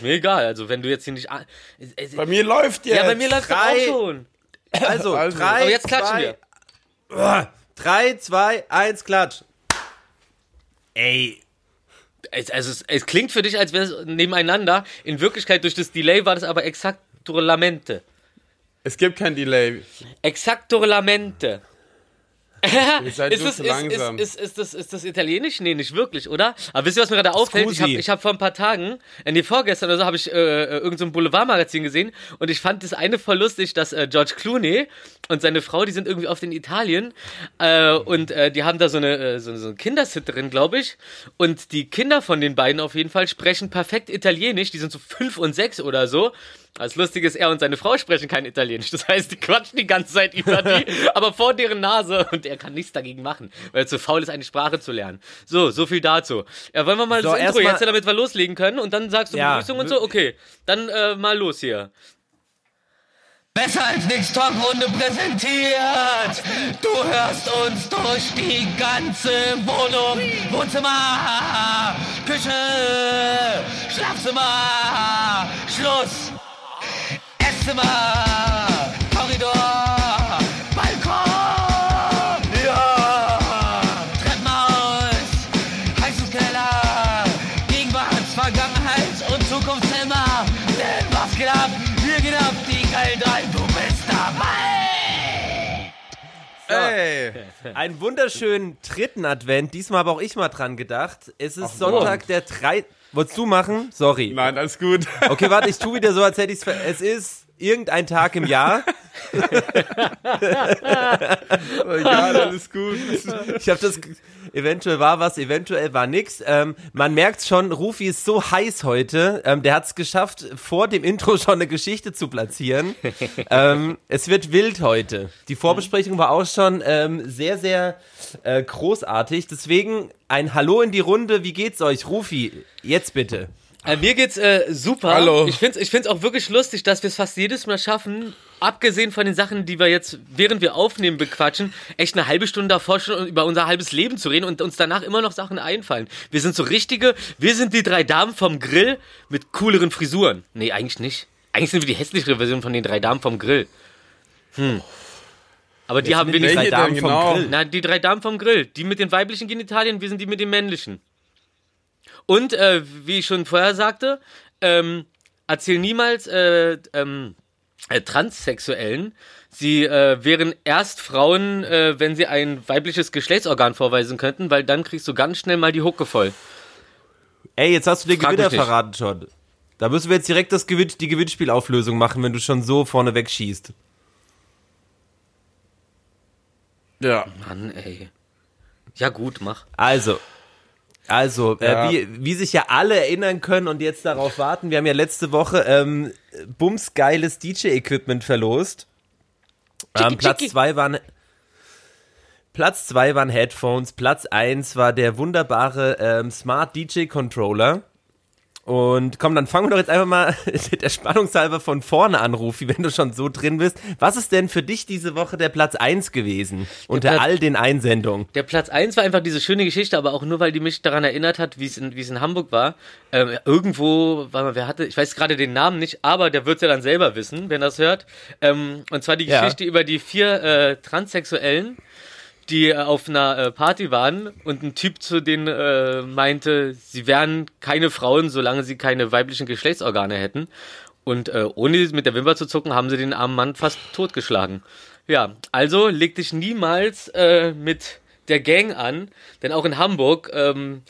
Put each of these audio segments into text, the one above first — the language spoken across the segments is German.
Mir egal, also wenn du jetzt hier nicht. an- Es- es- Bei mir läuft jetzt. ja, bei mir läuft das drei- auch schon. Also, Also. drei, Aber jetzt klatschen zwei, wir. Ah, Drei, zwei, eins, klatsch. Ey, Es, also es, es klingt für dich, als wäre es nebeneinander. In Wirklichkeit durch das Delay war das aber exactoramente. Es gibt kein Delay. Exactoramente. Ihr seid Ist nur das, zu langsam. ist, ist, das, ist das Italienisch? Nee, nicht wirklich, oder? Aber wisst ihr, was mir gerade auffällt? Ich habe Scusi. ich hab vor ein paar Tagen, äh, nee, vorgestern oder so, habe ich äh, äh, irgendein so Boulevardmagazin gesehen und ich fand das eine voll lustig, dass äh, George Clooney und seine Frau, die sind irgendwie oft in Italien äh, und äh, die haben da so eine, äh, so, so eine Kindersitterin, glaube ich. Und die Kinder von den beiden auf jeden Fall sprechen perfekt Italienisch. Die sind so fünf und sechs oder so. Das Lustige ist, er und seine Frau sprechen kein Italienisch. Das heißt, die quatschen die ganze Zeit über die, aber vor deren Nase. Und er kann nichts dagegen machen, weil er zu faul ist, eine Sprache zu lernen. So, so viel dazu. Ja, wollen wir mal So, das Intro jetzt, damit wir loslegen können? Und dann sagst du Ja. Begrüßung und so? Okay, dann äh, mal los hier. Besser als nix Talkrunde präsentiert. Du hörst uns durch die ganze Wohnung. Wohnzimmer, Küche, Schlafzimmer, Schluss. Esszimmer, Korridor, Balkon. Ja. Treppenhaus, Heizungskeller, Gegenwart, Vergangenheit und Zukunftszimmer. Denn was geht ab? Hier geht ab die geilen drei. Du bist dabei. Ey. einen wunderschönen dritten Advent. Diesmal habe auch ich mal dran gedacht. Es ist Sonntag der drei. Wolltest du machen? Sorry. Nein, alles gut. Okay, warte, ich tue wieder so, als hätte ich es. Es ist irgendein Tag im Jahr. Egal, alles gut. Ich habe das. Eventuell war was, eventuell war nix. Ähm, man merkt schon, Rufi ist so heiß heute. Ähm, der hat es geschafft, vor dem Intro schon eine Geschichte zu platzieren. ähm, es wird wild heute. Die Vorbesprechung war auch schon ähm, sehr, sehr äh, großartig. Deswegen ein Hallo in die Runde. Wie geht's euch, Rufi? Jetzt bitte. Äh, mir geht's äh, super. Hallo. Ich find's, ich find's auch wirklich lustig, dass wir es fast jedes Mal schaffen, abgesehen von den Sachen, die wir jetzt, während wir aufnehmen, bequatschen, echt eine halbe Stunde davor schon über unser halbes Leben zu reden und uns danach immer noch Sachen einfallen. Wir sind so richtige, wir sind die drei Damen vom Grill mit cooleren Frisuren. Nee, eigentlich nicht. Eigentlich sind wir die hässlichere Version von den drei Damen vom Grill. Hm. Aber die haben wir nicht. welche Drei Damen denn vom genau? Grill. Na, die drei Damen vom Grill. Die mit den weiblichen Genitalien, wir sind die mit den männlichen. Und, äh, wie ich schon vorher sagte, ähm, erzähl niemals äh, ähm, äh, Transsexuellen, sie äh, wären erst Frauen, äh, wenn sie ein weibliches Geschlechtsorgan vorweisen könnten, weil dann kriegst du ganz schnell mal die Hucke voll. Ey, jetzt hast du den Frag Gewinner verraten schon. Da müssen wir jetzt direkt das Gewinn, die Gewinnspielauflösung machen, wenn du schon so vorne wegschießt. Ja. Mann, ey. Ja gut, mach. Also, also, Ja. äh, wie, wie sich ja alle erinnern können und jetzt darauf warten, wir haben ja letzte Woche ähm, bumsgeiles DJ-Equipment verlost. Ähm, Platz zwei waren Platz zwei waren Headphones, Platz eins war der wunderbare ähm, Smart DJ Controller. Und komm, dann fangen wir doch jetzt einfach mal der Spannungshalber von vorne an, Rufi, wenn du schon so drin bist. Was ist denn für dich diese Woche der Platz eins gewesen? Unter Platz- all den Einsendungen. Der Platz 1 war einfach diese schöne Geschichte, aber auch nur, weil die mich daran erinnert hat, wie es in, wie es in Hamburg war. Ähm, irgendwo, warte mal, wer hatte, ich weiß gerade den Namen nicht, aber der wird ja dann selber wissen, wenn er das hört. Ähm, und zwar die Ja. Geschichte über die vier äh, Transsexuellen, die äh, auf einer äh, Party waren und ein Typ zu denen äh, meinte, sie wären keine Frauen, solange sie keine weiblichen Geschlechtsorgane hätten. Und äh, ohne mit der Wimper zu zucken, haben sie den armen Mann fast totgeschlagen. Ja, also leg dich niemals äh, mit der Gang an, denn auch in Hamburg ähm,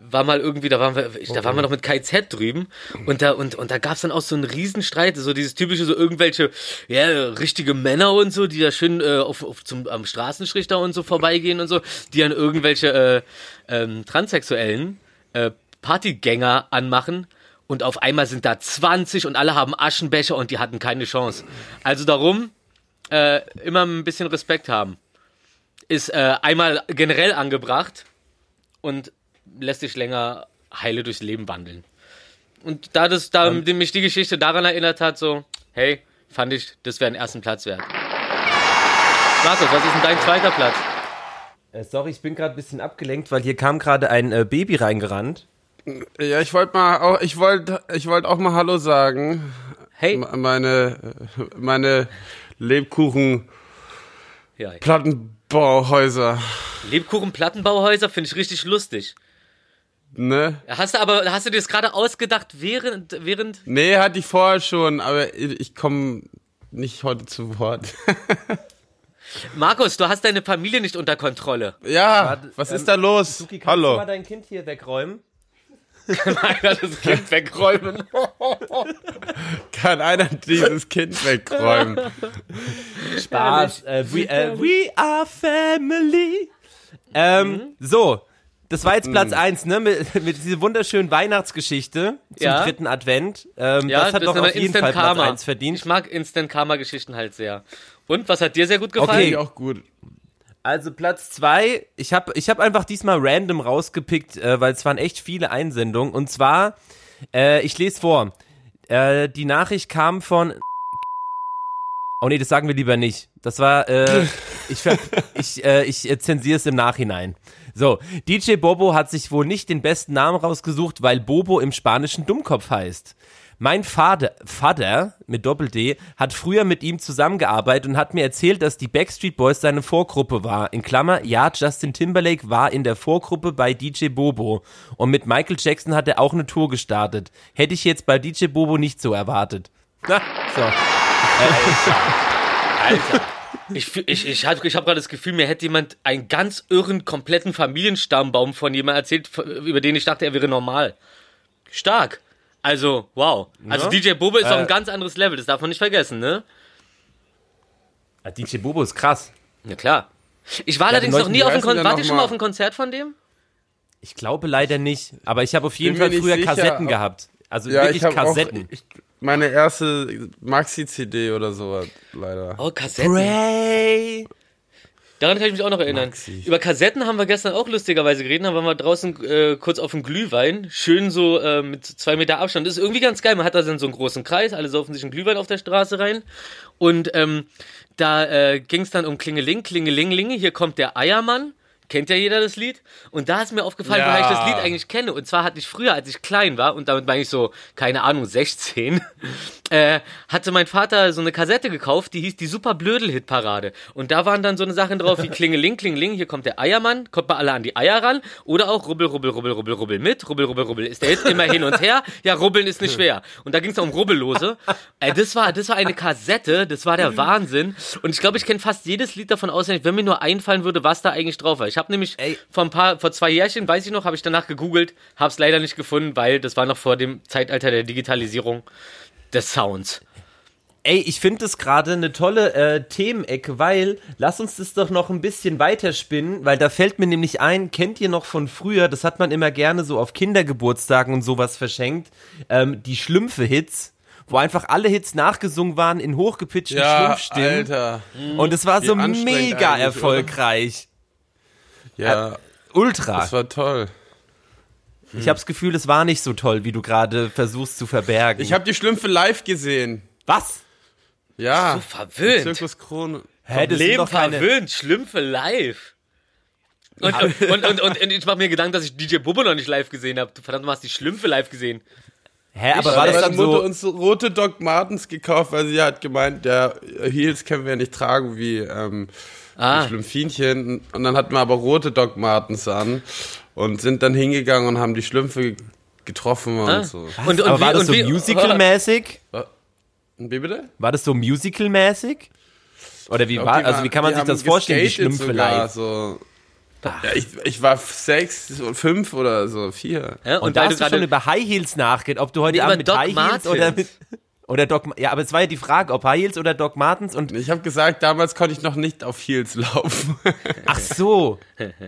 war mal irgendwie, da waren wir, da waren wir noch mit KZ drüben und da und und da gab's dann auch so einen Riesenstreit, so dieses typische, so irgendwelche, ja, richtige Männer und so, die da schön äh, auf, auf zum am Straßenschrichter und so vorbeigehen und so, die dann irgendwelche äh, ähm, Transsexuellen äh, Partygänger anmachen. Und auf einmal sind da 20 und alle haben Aschenbecher und die hatten keine Chance. Also darum, äh, immer ein bisschen Respekt haben. Ist äh, einmal generell angebracht und lässt sich länger heile durchs Leben wandeln. Und da das, da mich die Geschichte daran erinnert hat, so, hey, fand ich, das wäre einen ersten Platz wert. Markus, was ist denn dein zweiter Platz? Äh, sorry, ich bin gerade ein bisschen abgelenkt, weil hier kam gerade ein äh, Baby reingerannt. Ja, ich wollte mal auch, ich wollte, ich wollte auch mal Hallo sagen. Hey. M- Meine, meine Lebkuchen Ja. Plattenbauhäuser, Lebkuchen-Plattenbauhäuser finde ich richtig lustig. Ne? Hast du aber, hast du dir das gerade ausgedacht, während, während, Nee, hatte ich vorher schon, aber ich komme nicht heute zu Wort. Markus, du hast deine Familie nicht unter Kontrolle. ja, Warte, was ähm, ist da los? Suki, kannst du Hallo. mal dein Kind hier wegräumen? Einer das Kind wegräumen. Kann einer dieses Kind wegräumen? Spaß. Äh, we, äh, we are family. Ähm, so. Das war jetzt Platz Mhm. eins, ne? Mit, mit dieser wunderschönen Weihnachtsgeschichte zum Ja. dritten Advent. Ähm, Ja, das hat doch auf jeden Instant Fall Platz Karma. eins verdient. Ich mag Instant Karma-Geschichten halt sehr. Und was hat dir sehr gut gefallen? Okay. Auch gut. Also Platz zwei, ich habe ich hab einfach diesmal random rausgepickt, äh, weil es waren echt viele Einsendungen. Und zwar, äh, ich lese vor, äh, die Nachricht kam von... Oh nee, das sagen wir lieber nicht. Das war, äh, ich, ich, äh, ich äh, zensiere es im Nachhinein. So, DJ Bobo hat sich wohl nicht den besten Namen rausgesucht, weil Bobo im Spanischen Dummkopf heißt. Mein Vater, Vater mit Doppel-D hat früher mit ihm zusammengearbeitet und hat mir erzählt, dass die Backstreet Boys seine Vorgruppe war. In Klammer, ja, Justin Timberlake war in der Vorgruppe bei DJ Bobo. Und mit Michael Jackson hat er auch eine Tour gestartet. Hätte ich jetzt bei DJ Bobo nicht so erwartet. Na, so. Ich, fühl- ich, ich habe ich hab gerade das Gefühl, mir hätte jemand einen ganz irren, kompletten Familienstammbaum von jemandem erzählt, über den ich dachte, er wäre normal. Stark. Also, wow. Also Ja. DJ Bobo ist Äh. ein ganz anderes Level, das darf man nicht vergessen, ne? DJ Bobo ist krass. Ja, klar. Ich war allerdings neulich- noch nie auf einem Konzert. Wart ihr schon mal auf einem Konzert von dem? Ich glaube leider nicht. Aber ich habe auf jeden Bin Fall früher sicher, Kassetten gehabt. Also Ja, wirklich ich habe auch Kassetten. ich, meine erste Maxi-CD oder sowas, leider. Oh, Kassetten. Pray. Daran kann ich mich auch noch erinnern. Maxi. Über Kassetten haben wir gestern auch lustigerweise geredet. Da waren wir draußen äh, kurz auf dem Glühwein. Schön so äh, mit zwei Meter Abstand. Das ist irgendwie ganz geil. Man hat da dann so einen großen Kreis. Alle saufen sich einen Glühwein auf der Straße rein. Und ähm, da äh, ging es dann um Klingeling, Klingelinglinge. Hier kommt der Eiermann. Kennt ja jeder das Lied? Und da ist mir aufgefallen, Ja. woher ich das Lied eigentlich kenne. Und zwar hatte ich früher, als ich klein war, und damit meine ich so, keine Ahnung, 16, äh, hatte mein Vater so eine Kassette gekauft, die hieß die Super Blödel-Hit-Parade. Und da waren dann so eine Sachen drauf wie Klingeling, Klingeling, hier kommt der Eiermann, kommt mal alle an die Eier ran. Oder auch Rubbel, Rubbel, Rubbel, Rubbel, Rubbel mit, Rubbel, Rubbel, Rubbel ist der Hit, immer hin und her. Ja, Rubbeln ist nicht schwer. Und da ging es um Rubbellose. Äh, das, war, das war eine Kassette, das war der Wahnsinn. Und ich glaube, ich kenne fast jedes Lied davon auswendig, wenn mir nur einfallen würde, was da eigentlich drauf war. Ich habe nämlich Ey. vor ein paar, vor zwei Jährchen, weiß ich noch, habe ich danach gegoogelt, habe es leider nicht gefunden, weil das war noch vor dem Zeitalter der Digitalisierung des Sounds. Ey, ich finde das gerade eine tolle äh, Themenecke, weil lass uns das doch noch ein bisschen weiterspinnen, weil da fällt mir nämlich ein, kennt ihr noch von früher, das hat man immer gerne so auf Kindergeburtstagen und sowas verschenkt, ähm, die Schlümpfe-Hits, wo einfach alle Hits nachgesungen waren in hochgepitchten Ja, Schlumpfstimmen. Alter. Und es war Wie so mega erfolgreich. Ja, Ultra. das war toll. Ich habe das Gefühl, es war nicht so toll, wie du gerade versuchst zu verbergen. Ich habe die Schlümpfe live gesehen. Was? Ja. So verwöhnt. Zirkus Krone. Hä, das sind Leben doch keine... verwöhnt, Schlümpfe live. Und, und, und, und, und ich mache mir Gedanken, dass ich DJ Bobo noch nicht live gesehen habe. Verdammt, du hast die Schlümpfe live gesehen. Hä, aber Da war hat das meine dann Mutter so... uns rote Doc Martens gekauft, weil sie hat gemeint, der Heels können wir nicht tragen wie ähm, Ah. die Schlümpfinchen. Und dann hatten wir aber rote Doc Martens an und sind dann hingegangen und haben die Schlümpfe getroffen und Ah. so. Und, und aber war wie- das und so wie- musical-mäßig? Wie bitte? War das so musical-mäßig? Oder wie glaub, war, also wie kann man sich das vorstellen, die Schlümpfe sogar, live? So. Ja, ich, ich war sechs, fünf oder so, vier. Ja, Und, da weil hast du schon über High Heels nachgedacht, ob du heute Nee, Abend mit Doc High Heels Martens. oder mit, oder Doc, ja, aber es war ja die Frage, ob High Heels oder Doc Martens und, Ich habe gesagt, damals konnte ich noch nicht auf Heels laufen. ach so.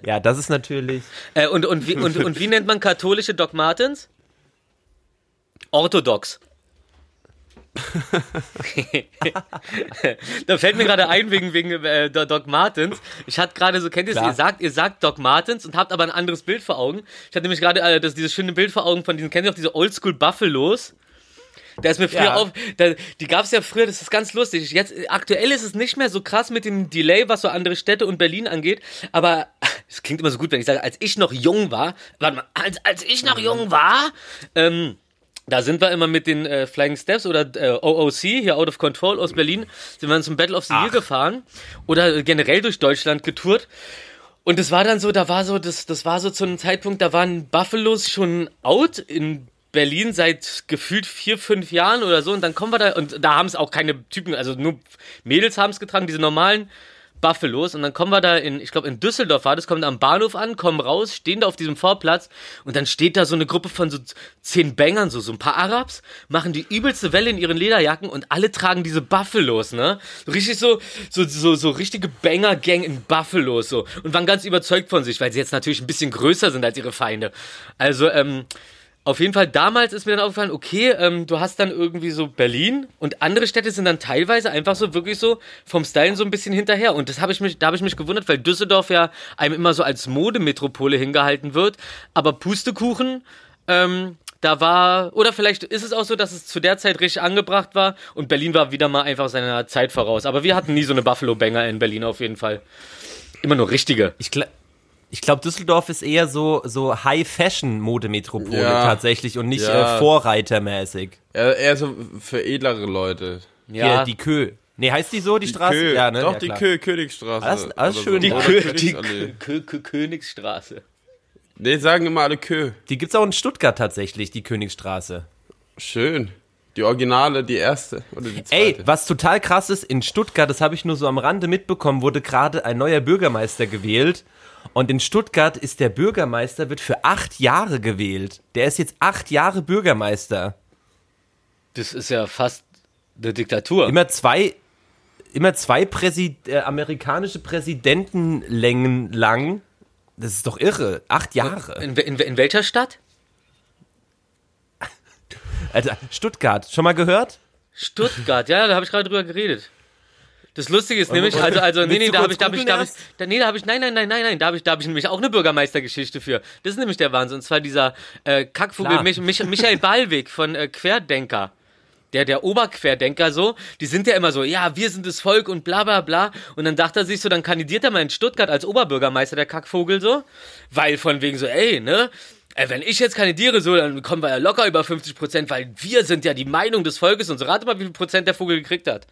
Ja, das ist natürlich, Äh, und, und, wie, und, und wie nennt man katholische Doc Martens? Orthodox. da fällt mir gerade ein wegen, wegen äh, Do- Doc Martens. Ich hatte gerade so, kennt ihr es, ihr sagt, ihr sagt Doc Martens und habt aber ein anderes Bild vor Augen. Ich hatte nämlich gerade äh, das, dieses schöne Bild vor Augen von diesen, kennt ihr auch diese Oldschool Buffalos? Da ist mir früher Ja. auf, da, die gab's ja früher, das ist ganz lustig. Jetzt, aktuell ist es nicht mehr so krass mit dem Delay, was so andere Städte und Berlin angeht, aber es klingt immer so gut, wenn ich sage, als ich noch jung war, warte mal, als, als ich noch jung war, ähm, da sind wir immer mit den äh, Flying Steps oder äh, OOC, hier Out of Control aus Berlin, sind wir zum Battle of the Year gefahren oder generell durch Deutschland getourt. Und es war dann so, da war so, das, das war so zu einem Zeitpunkt, da waren Buffalos schon out in Berlin seit gefühlt vier, fünf Jahren oder so. Und dann kommen wir da, und da haben es auch keine Typen, also nur Mädels haben es getragen, diese normalen Buffalos. Und dann kommen wir da in, ich glaube in Düsseldorf war das, kommen am Bahnhof an, kommen raus, stehen da auf diesem Vorplatz und dann steht da so eine Gruppe von so zehn Bangern, so, so ein paar Arabs, machen die übelste Welle in ihren Lederjacken und alle tragen diese Buffalos, ne? Richtig so, so, so, so richtige Banger-Gang in Buffalos, so. Und waren ganz überzeugt von sich, weil sie jetzt natürlich ein bisschen größer sind als ihre Feinde. Also, ähm, auf jeden Fall, damals ist mir dann aufgefallen, okay, ähm, du hast dann irgendwie so Berlin und andere Städte sind dann teilweise einfach so wirklich so vom Stylen so ein bisschen hinterher. Und das habe ich mich, da habe ich mich gewundert, weil Düsseldorf ja einem immer so als Modemetropole hingehalten wird. Aber Pustekuchen, ähm, da war, oder vielleicht ist es auch so, dass es zu der Zeit richtig angebracht war und Berlin war wieder mal einfach seiner Zeit voraus. Aber wir hatten nie so eine Buffalo-Banger in Berlin auf jeden Fall. Immer nur richtige. Ich, gl ich glaube, Düsseldorf ist eher so, so High-Fashion-Modemetropole Ja. tatsächlich und nicht Ja. äh, Vorreitermäßig. Eher, eher so für edlere Leute. Ja. die Kö. Nee, heißt die so, die, Straße? Kö, ja, ne? Doch, ja, die. Kö Königsstraße. Alles- alles oder schön. Die Oder Kö- die Königsallee. Kö Kö Königsstraße. Nee, sagen immer alle Kö. Die gibt's auch in Stuttgart tatsächlich, die Königsstraße. Schön. Die Originale, die erste oder die Ey, zweite. was total krass ist, in Stuttgart, das habe ich nur so am Rande mitbekommen, wurde gerade ein neuer Bürgermeister gewählt. Und in Stuttgart ist der Bürgermeister, wird für acht Jahre gewählt. Der ist jetzt acht Jahre Bürgermeister. Das ist ja fast eine Diktatur. Immer zwei, immer zwei Präsi äh, amerikanische Präsidentenlängen lang. Das ist doch irre. Acht Jahre. In, in, in welcher Stadt? Alter, Stuttgart, schon mal gehört? Stuttgart, ja, da habe ich gerade drüber geredet. Das Lustige ist nämlich, also, also, nee, nee, da habe ich, da habe ich, da habe ich, da, nee, da habe ich, nein, nein, nein, nein, nein, da habe ich, da habe ich nämlich auch eine Bürgermeistergeschichte für. Das ist nämlich der Wahnsinn. Und zwar dieser äh, Kackvogel. Mich, Mich, Michael Ballweg von äh, Querdenker. Der, der Oberquerdenker so, die sind ja immer so, ja, wir sind das Volk und bla bla bla. Und dann dachte er sich so, dann kandidiert er mal in Stuttgart als Oberbürgermeister, der Kackvogel so. Weil von wegen so, ey, ne, Ey, wenn ich jetzt kandidiere, so, dann kommen wir ja locker über 50 Prozent, weil wir sind ja die Meinung des Volkes und so. Rate mal, wie viel Prozent der Vogel gekriegt hat.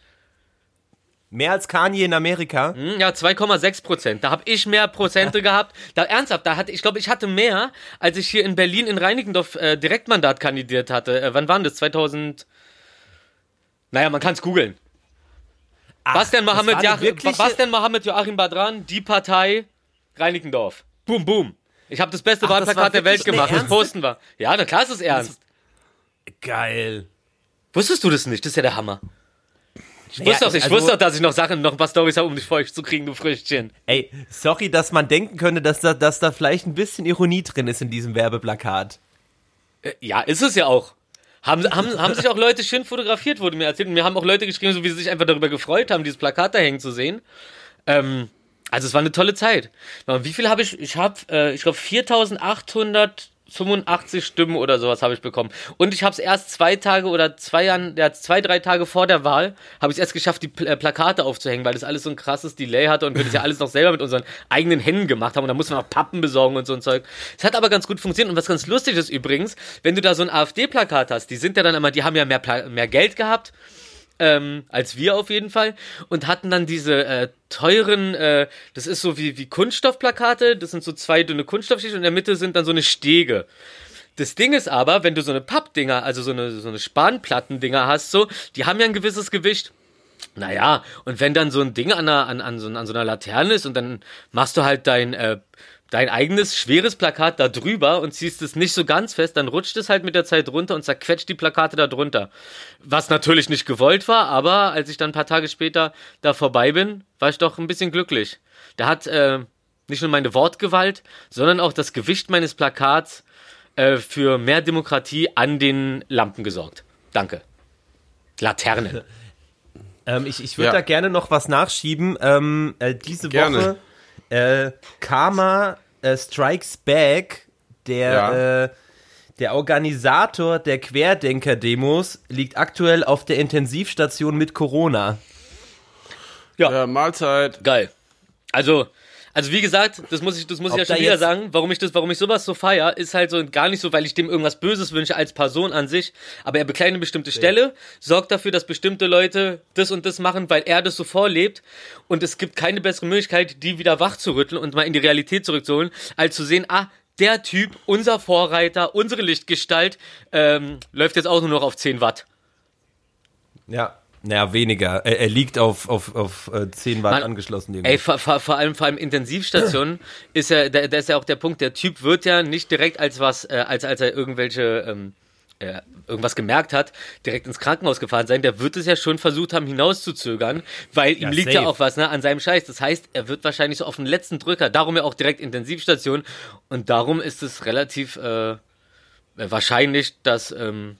Mehr als Kanye in Amerika. Hm, Ja, 2,6 Prozent. Da habe ich mehr Prozente gehabt. Da ernsthaft, da hatte ich glaube, ich hatte mehr, als ich hier in Berlin in Reinickendorf äh, Direktmandat kandidiert hatte. Äh, wann waren das? 2000? Naja, man kann es googeln. Was denn das Mohammed, ja, wirkliche- Mohammed Joachim Badran? Die Partei Reinickendorf. Boom, boom. Ich habe das beste Ach, das Wahlplakat der Welt gemacht. Das posten wir. Ja, na klar ist es ernst. Geil. Wusstest du das nicht? Das ist ja der Hammer. Ich Ja, wusste, doch, ich also- wusste doch, dass ich noch Sachen, noch ein paar Storys habe, um dich feucht zu kriegen, du Früchtchen. Ey, sorry, dass man denken könnte, dass da, dass da vielleicht ein bisschen Ironie drin ist in diesem Werbeplakat. Äh, Ja, ist es ja auch. Haben, haben, haben sich auch Leute schön fotografiert, wurde mir erzählt. Und mir haben auch Leute geschrieben, so wie sie sich einfach darüber gefreut haben, dieses Plakat da hängen zu sehen. Ähm, also es war eine tolle Zeit. Wie viel habe ich? Ich habe, äh, ich glaube, 4.885 Stimmen oder sowas habe ich bekommen. Und ich habe es erst zwei Tage oder zwei Jahren, ja, zwei, drei Tage vor der Wahl, habe ich es erst geschafft, die Pl äh, Plakate aufzuhängen, weil das alles so ein krasses Delay hatte und wir das ja alles noch selber mit unseren eigenen Händen gemacht haben. Und da muss man noch Pappen besorgen und so ein Zeug. Es hat aber ganz gut funktioniert. Und was ganz lustig ist übrigens, wenn du da so ein AfD-Plakat hast, die sind ja dann immer, die haben ja mehr, Pla mehr Geld gehabt ähm, als wir auf jeden Fall und hatten dann diese äh, teuren, äh, das ist so wie, wie Kunststoffplakate, das sind so zwei dünne Kunststoffschichten und in der Mitte sind dann so eine Stege. Das Ding ist aber, wenn du so eine Pappdinger, also so eine, so eine Spanplattendinger hast, so, die haben ja ein gewisses Gewicht. Naja, und wenn dann so ein Ding an, einer, an, an, so, an so einer Laterne ist und dann machst du halt dein, äh, dein eigenes schweres Plakat da drüber und ziehst es nicht so ganz fest, dann rutscht es halt mit der Zeit runter und zerquetscht die Plakate da drunter. Was natürlich nicht gewollt war, aber als ich dann ein paar Tage später da vorbei bin, war ich doch ein bisschen glücklich. Da hat äh, nicht nur meine Wortgewalt, sondern auch das Gewicht meines Plakats äh, für mehr Demokratie an den Lampen gesorgt. Danke. Laternen. Ähm, ich ich würde Ja. da gerne noch was nachschieben. Ähm, äh, diese Gerne. Woche äh, Karma äh, Strikes Back, der Ja. äh, Der Organisator der Querdenker-Demos liegt aktuell auf der Intensivstation mit Corona. Ja, Mahlzeit. Geil. Also, also wie gesagt, das muss ich, das muss Ob ich ja schon wieder sagen, warum ich das, warum ich sowas so feier, ist halt so gar nicht so, weil ich dem irgendwas Böses wünsche als Person an sich, aber er bekleidet eine bestimmte Stelle, sorgt dafür, dass bestimmte Leute das und das machen, weil er das so vorlebt und es gibt keine bessere Möglichkeit, die wieder wach zu rütteln und mal in die Realität zurückzuholen, als zu sehen, ah, der Typ, unser Vorreiter, unsere Lichtgestalt, ähm, läuft jetzt auch nur noch auf 10 Watt. Ja. Naja, weniger. Er, er liegt auf, auf, auf äh, 10 Watt Mann, angeschlossen. Ey, vor, vor, allem vor allem Intensivstationen ist ja, da, da ist ja auch der Punkt, der Typ wird ja nicht direkt als was, äh, als als er irgendwelche ähm, äh, irgendwas gemerkt hat, direkt ins Krankenhaus gefahren sein. Der wird es ja schon versucht haben hinauszuzögern, weil ihm Ja, liegt ja safe. auch was ne, an seinem Scheiß. Das heißt, er wird wahrscheinlich so auf den letzten Drücker. Darum ja auch direkt Intensivstation und darum ist es relativ äh, wahrscheinlich, dass ähm,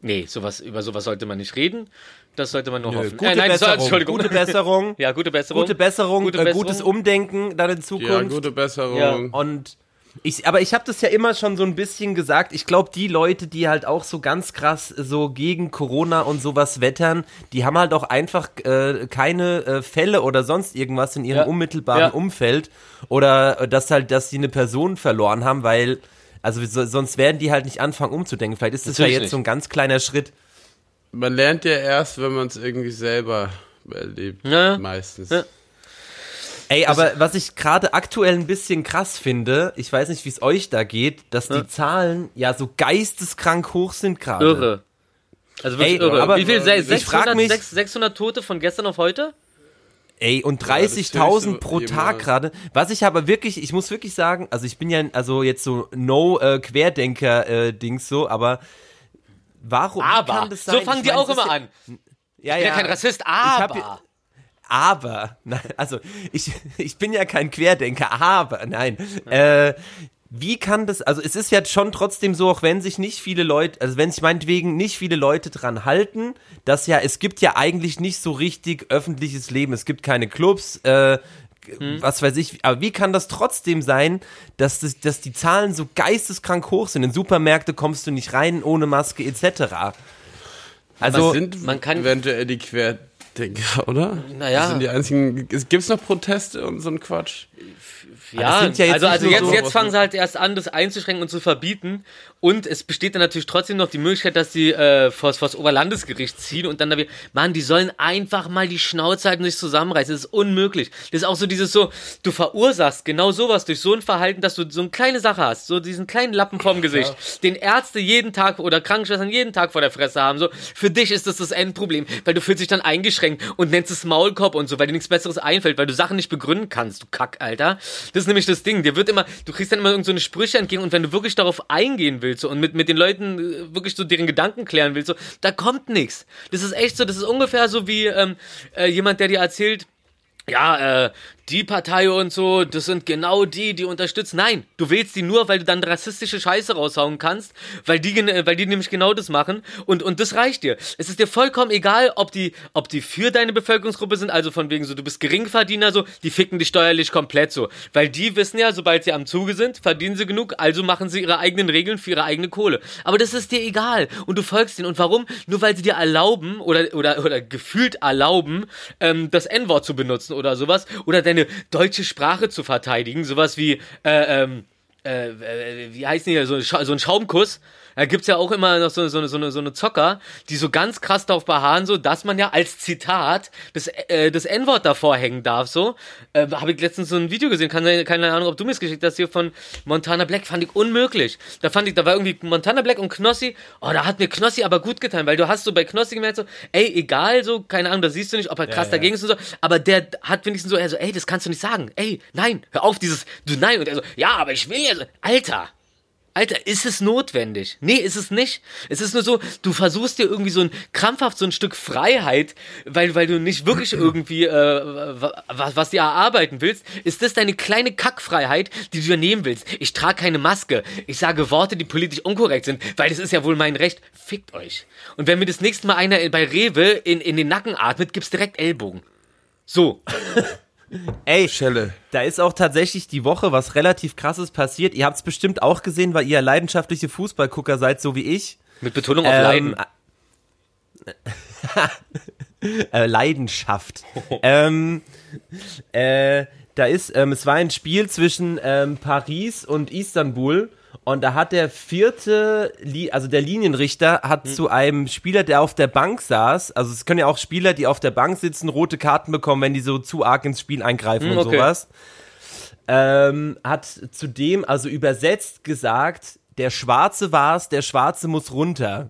nee, sowas über sowas sollte man nicht reden. Das sollte man nur hoffen. Gute, Äh, nein, Besserung, Entschuldigung. gute Besserung. Ja, gute Besserung. Gute Besserung, Gute äh, Besserung. gutes Umdenken dann in Zukunft. Ja, gute Besserung. Ja. Und ich, aber ich habe das ja immer schon so ein bisschen gesagt. Ich glaube, die Leute, die halt auch so ganz krass so gegen Corona und sowas wettern, die haben halt auch einfach äh, keine äh, Fälle oder sonst irgendwas in ihrem Ja. unmittelbaren Ja. Umfeld oder äh, dass halt, dass sie eine Person verloren haben, weil also so, sonst werden die halt nicht anfangen umzudenken. Vielleicht ist das ja Natürlich jetzt nicht. so ein ganz kleiner Schritt. Man lernt ja erst, wenn man es irgendwie selber erlebt. Ja. Meistens. Ja. Ey, aber was ich gerade aktuell ein bisschen krass finde, ich weiß nicht, wie es euch da geht, dass die Zahlen ja so geisteskrank hoch sind gerade. Irre. Also wirklich Ey, irre. aber Wie viel? Se- ich frag 600, mich- 600, 600 Tote von gestern auf heute? Ey, und das höchste 30.000 pro jemals. Tag gerade. Was ich aber wirklich, ich muss wirklich sagen, also ich bin ja also jetzt so no äh, Querdenker äh, Dings so, aber warum Aber. kann das sein? So fangen Ich die auch immer an. Ja, Ich bin ja, ja kein Rassist, aber. aber, nein, also ich, ich bin ja kein Querdenker, aber, nein. Äh, wie kann das, also es ist ja schon trotzdem so, auch wenn sich nicht viele Leute, also wenn sich meinetwegen nicht viele Leute dran halten, dass ja, es gibt ja eigentlich nicht so richtig öffentliches Leben, es gibt keine Clubs, äh, was weiß ich, aber wie kann das trotzdem sein, dass, das, dass die Zahlen so geisteskrank hoch sind? In Supermärkte kommst du nicht rein ohne Maske etc. Also, sind man kann- eventuell die Querdenker, oder? Naja. Das sind die einzigen. Gibt es noch Proteste und so ein Quatsch? Ja, ja jetzt also, also jetzt, so- jetzt fangen sie halt erst an, das einzuschränken und zu verbieten. Und es besteht dann natürlich trotzdem noch die Möglichkeit, dass die äh, vors, vors Oberlandesgericht ziehen und dann da wieder. Mann, die sollen einfach mal die Schnauze halten und sich zusammenreißen. Das ist unmöglich. Das ist auch so dieses so, du verursachst genau sowas durch so ein Verhalten, dass du so eine kleine Sache hast, so diesen kleinen Lappen vorm Gesicht, den Ärzte jeden Tag oder Krankenschwestern jeden Tag vor der Fresse haben. So, für dich ist das das Endproblem, weil du fühlst dich dann eingeschränkt und nennst es Maulkorb und so, weil dir nichts Besseres einfällt, weil du Sachen nicht begründen kannst, du Kack, Alter. Das ist nämlich das Ding. Dir wird immer, du kriegst dann immer irgend so Sprüche entgegen und wenn du wirklich darauf eingehen willst und mit, mit den Leuten äh, wirklich so deren Gedanken klären willst, so, da kommt nichts. Das ist echt so, das ist ungefähr so wie ähm, äh, jemand, der dir erzählt, ja, äh, die Partei und so, das sind genau die, die unterstützen. Nein, du wählst die nur, weil du dann rassistische Scheiße raushauen kannst, weil die, weil die nämlich genau das machen und, und das reicht dir. Es ist dir vollkommen egal, ob die, ob die für deine Bevölkerungsgruppe sind, also von wegen so, du bist Geringverdiener, so, die ficken dich steuerlich komplett so. Weil die wissen ja, sobald sie am Zuge sind, verdienen sie genug, also machen sie ihre eigenen Regeln für ihre eigene Kohle. Aber das ist dir egal und du folgst denen. Und warum? Nur weil sie dir erlauben oder, oder, oder gefühlt erlauben, ähm, das N-Wort zu benutzen oder sowas oder deine deutsche Sprache zu verteidigen, sowas wie, äh, ähm, äh, äh, wie heißt die hier, so, so ein Schaumkuss. Da gibt's ja auch immer noch so, so, eine- so, eine, so eine Zocker, die so ganz krass darauf beharren, so, dass man ja als Zitat das, äh, das N-Wort davor hängen darf, so. Äh, Habe ich letztens so ein Video gesehen, keine, keine Ahnung, ob du mir es geschickt hast, hier von Montana Black, fand ich unmöglich. Da fand ich, da war irgendwie Montana Black und Knossi, oh, da hat mir Knossi aber gut getan, weil du hast so bei Knossi gemerkt, so, ey, egal, so, keine Ahnung, da siehst du nicht, ob er krass ja. dagegen ist und so, aber der hat wenigstens so, er so, ey, das kannst du nicht sagen, ey, nein, hör auf, dieses, du, nein, und er so, ja, aber ich will ja, so, Alter, Alter, ist es notwendig? Nee, ist es nicht. Es ist nur so, du versuchst dir irgendwie so ein krampfhaft so ein Stück Freiheit, weil, weil du nicht wirklich irgendwie äh, was, was dir erarbeiten willst. Ist das deine kleine Kackfreiheit, die du dir nehmen willst? Ich trage keine Maske. Ich sage Worte, die politisch unkorrekt sind, weil das ist ja wohl mein Recht. Fickt euch. Und wenn mir das nächste Mal einer bei Rewe in, in den Nacken atmet, gibt's direkt Ellbogen. So. Ey, Schelle. da ist auch tatsächlich die Woche was relativ krasses passiert. Ihr habt es bestimmt auch gesehen, weil ihr leidenschaftliche Fußballgucker seid, so wie ich. Mit Betonung auf Ähm, Leiden. äh, Leidenschaft. ähm, äh, da ist, ähm, es war ein Spiel zwischen ähm, Paris und Istanbul und da hat der vierte, also der Linienrichter hat zu einem Spieler, der auf der Bank saß, also es können ja auch Spieler, die auf der Bank sitzen, rote Karten bekommen, wenn die so zu arg ins Spiel eingreifen Hm, und okay. sowas, ähm, hat zudem also übersetzt gesagt, der Schwarze war's, der Schwarze muss runter.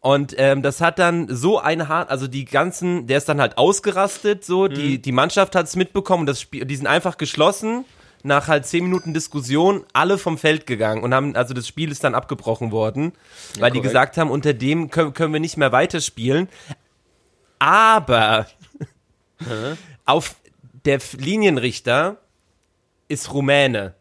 Und ähm, das hat dann so eine hart, also die ganzen, der ist dann halt ausgerastet, so, die, die Mannschaft hat es mitbekommen, das Spiel, die sind einfach geschlossen, nach halt zehn Minuten Diskussion, alle vom Feld gegangen und haben, also das Spiel ist dann abgebrochen worden, weil die korrekt. gesagt haben, unter dem können, können wir nicht mehr weiterspielen. Aber auf der Linienrichter ist Rumäne.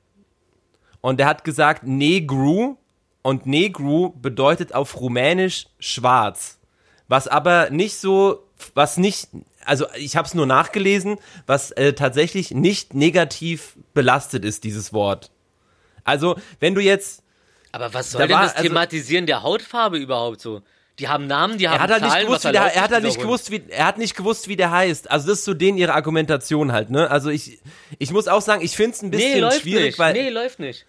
Und er hat gesagt Negru und Negru bedeutet auf Rumänisch schwarz. Was aber nicht so, was nicht, also ich habe es nur nachgelesen, was äh, tatsächlich nicht negativ belastet ist, dieses Wort. Also, wenn du jetzt, Aber was da soll denn war- das also- Thematisieren der Hautfarbe überhaupt so? Die haben Namen, die haben er hat halt Zahlen, nicht gewusst, wie der, er hat halt nicht gewusst, wie, er hat nicht gewusst, wie der heißt. Also das ist so denen ihre Argumentation halt, ne? Also ich, ich muss auch sagen, ich finde es ein bisschen Nee, läuft schwierig, nicht. weil nee, läuft nicht.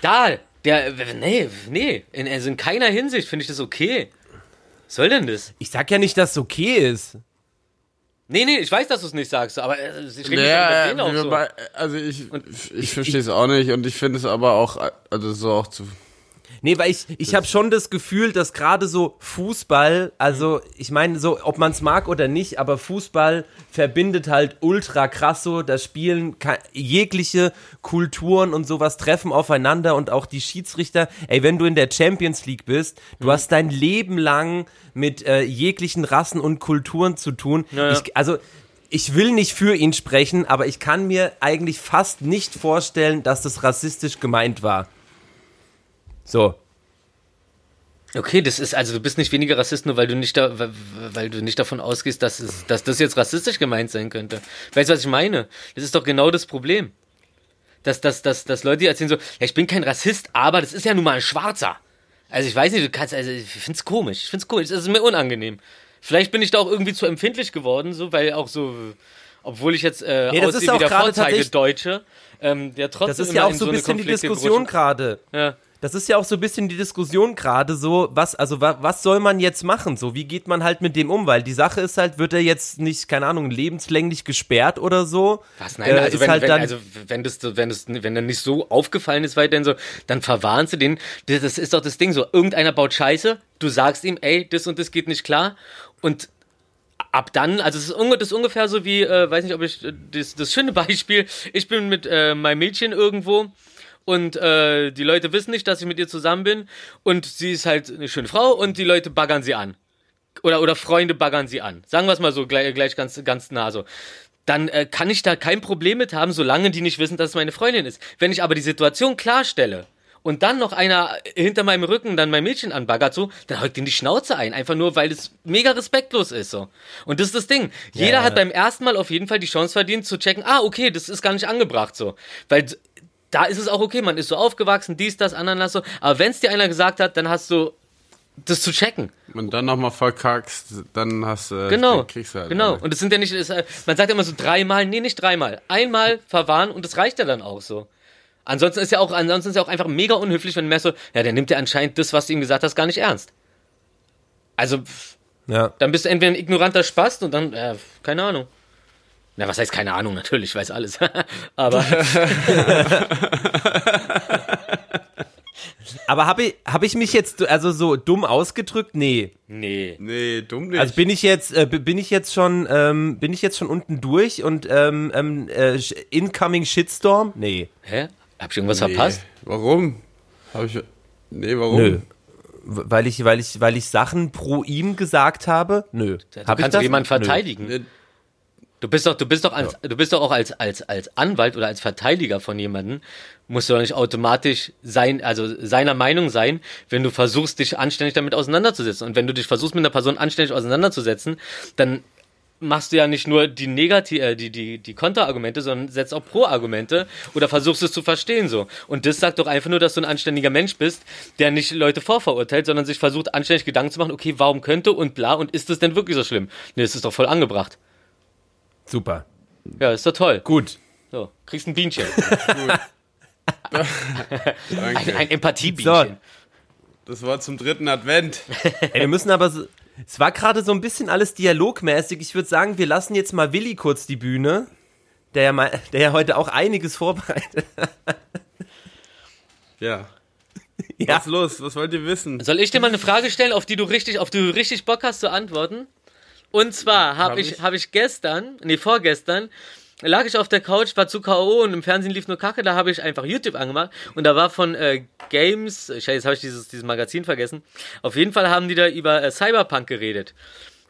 Da, der, nee, nee, in, also in keiner Hinsicht finde ich das okay. Was soll denn das? ich sag ja nicht, dass es okay ist. Nee, nee, ich weiß, dass du es nicht sagst, aber äh, ich rede Ja, nicht über den auch so. also ich, ich verstehe es auch nicht und ich finde es aber auch, also so auch zu. Nee, weil ich, ich habe schon das Gefühl, dass gerade so Fußball, also ich meine, so, ob man es mag oder nicht, aber Fußball verbindet halt ultra krass so, das Spielen, jegliche Kulturen und sowas treffen aufeinander und auch die Schiedsrichter, ey, wenn du in der Champions League bist, du Mhm. hast dein Leben lang mit äh, jeglichen Rassen und Kulturen zu tun. Ja, ja. Ich, also, ich will nicht für ihn sprechen, aber ich kann mir eigentlich fast nicht vorstellen, dass das rassistisch gemeint war. So. Okay, das ist, also du bist nicht weniger Rassist, nur weil du nicht da, weil, weil du nicht davon ausgehst, dass, es, dass das jetzt rassistisch gemeint sein könnte. Weißt du, was ich meine? Das ist doch genau das Problem. Dass, dass, dass, dass Leute erzählen so, ja, ich bin kein Rassist, aber das ist ja nun mal ein Schwarzer. Also ich weiß nicht, du kannst, also ich find's komisch, ich find's komisch, das ist mir unangenehm. Vielleicht bin ich da auch irgendwie zu empfindlich geworden, so, weil auch so, obwohl ich jetzt äh, Nee, das ist aussehe auch wie der tatsächlich- Vorzeigedeutsche, ähm, der trotzdem Das ist ja auch so ein bisschen die Konflikte Diskussion gerade. Ja. Das ist ja auch so ein bisschen die Diskussion gerade so, was, also wa, was soll man jetzt machen? So, wie geht man halt mit dem um? Weil die Sache ist halt, wird er jetzt nicht, keine Ahnung, lebenslänglich gesperrt oder so? Was? Nein, Äh, also, ist wenn, halt wenn, dann, also wenn das, wenn das, wenn er nicht so aufgefallen ist weiterhin so, dann verwarnst du den. Das das ist doch das Ding so. Irgendeiner baut Scheiße, du sagst ihm, ey, das und das geht nicht klar und ab dann, also es ist, ist ungefähr so wie, äh, weiß nicht, ob ich, äh, das, das schöne Beispiel, ich bin mit äh, meinem Mädchen irgendwo und äh, die Leute wissen nicht, dass ich mit ihr zusammen bin und sie ist halt eine schöne Frau und die Leute baggern sie an. Oder, oder Freunde baggern sie an. Sagen wir es mal so, gleich, gleich ganz, ganz nah so dann äh, kann ich da kein Problem mit haben, solange die nicht wissen, dass es meine Freundin ist. Wenn ich aber die Situation klarstelle und dann noch einer hinter meinem Rücken dann mein Mädchen anbaggert so, dann haut den die Schnauze ein, einfach nur, weil es mega respektlos ist so. Und das ist das Ding. Jeder ja. hat beim ersten Mal auf jeden Fall die Chance verdient zu checken, ah, okay, das ist gar nicht angebracht so. Weil da ist es auch okay, man ist so aufgewachsen, dies, das, Ananas so. Aber wenn es dir einer gesagt hat, dann hast du das zu checken. Und dann nochmal verkackst, dann hast du. Genau, dann kriegst du halt genau. eine. Und es sind ja nicht, es, äh, man sagt ja immer so dreimal, nee, nicht dreimal, einmal verwahren und das reicht ja dann auch so. Ansonsten ist ja auch, ansonsten ist ja auch einfach mega unhöflich, wenn so, ja, der nimmt ja anscheinend das, was du ihm gesagt hast, gar nicht ernst. Also, pff, ja. dann bist du entweder ein ignoranter Spast und dann, äh, keine Ahnung. Na, was heißt keine Ahnung? Natürlich, ich weiß alles. Aber, Aber habe ich, hab ich mich jetzt also so dumm ausgedrückt? Nee. nee. Nee, dumm nicht. Also bin ich jetzt, äh, bin ich jetzt schon, ähm, bin ich jetzt schon unten durch und ähm, ähm, äh, incoming Shitstorm? Nee. Hä? Hab ich irgendwas nee. verpasst? Warum? Hab ich. Nee, warum? Nö. Weil ich, weil ich, weil ich Sachen pro ihm gesagt habe? Nö. Du Hab ich kannst das? doch jemanden Nö. verteidigen. Nee, Du bist doch, du bist doch als, du bist doch auch als, als, als Anwalt oder als Verteidiger von jemandem, musst du doch nicht automatisch sein, also seiner Meinung sein, wenn du versuchst, dich anständig damit auseinanderzusetzen. Und wenn du dich versuchst, mit einer Person anständig auseinanderzusetzen, dann machst du ja nicht nur die Negativ äh, die die die Konterargumente, sondern setzt auch Pro-Argumente oder versuchst es zu verstehen so. Und das sagt doch einfach nur, dass du ein anständiger Mensch bist, der nicht Leute vorverurteilt, sondern sich versucht anständig Gedanken zu machen, okay, warum könnte und bla und ist es denn wirklich so schlimm? Nee, es ist doch voll angebracht. Super. Ja, ist doch toll. Gut. So, kriegst ein Bienchen. Ein, ein Empathiebienchen. Das war zum dritten Advent. Ey, wir müssen aber so, es war gerade so ein bisschen alles dialogmäßig. Ich würde sagen, wir lassen jetzt mal Willi kurz die Bühne, der ja, mal, der ja heute auch einiges vorbereitet. Ja. Ja. Was los? Was wollt ihr wissen? Soll ich dir mal eine Frage stellen, auf die du richtig, auf die du richtig Bock hast zu antworten? Und zwar habe Hab ich, hab ich gestern, nee, vorgestern, lag ich auf der Couch, war zu K.O. und im Fernsehen lief nur Kacke, da habe ich einfach YouTube angemacht und da war von äh, Games, Scheiße, jetzt habe ich dieses, dieses Magazin vergessen. Auf jeden Fall haben die da über äh, Cyberpunk geredet.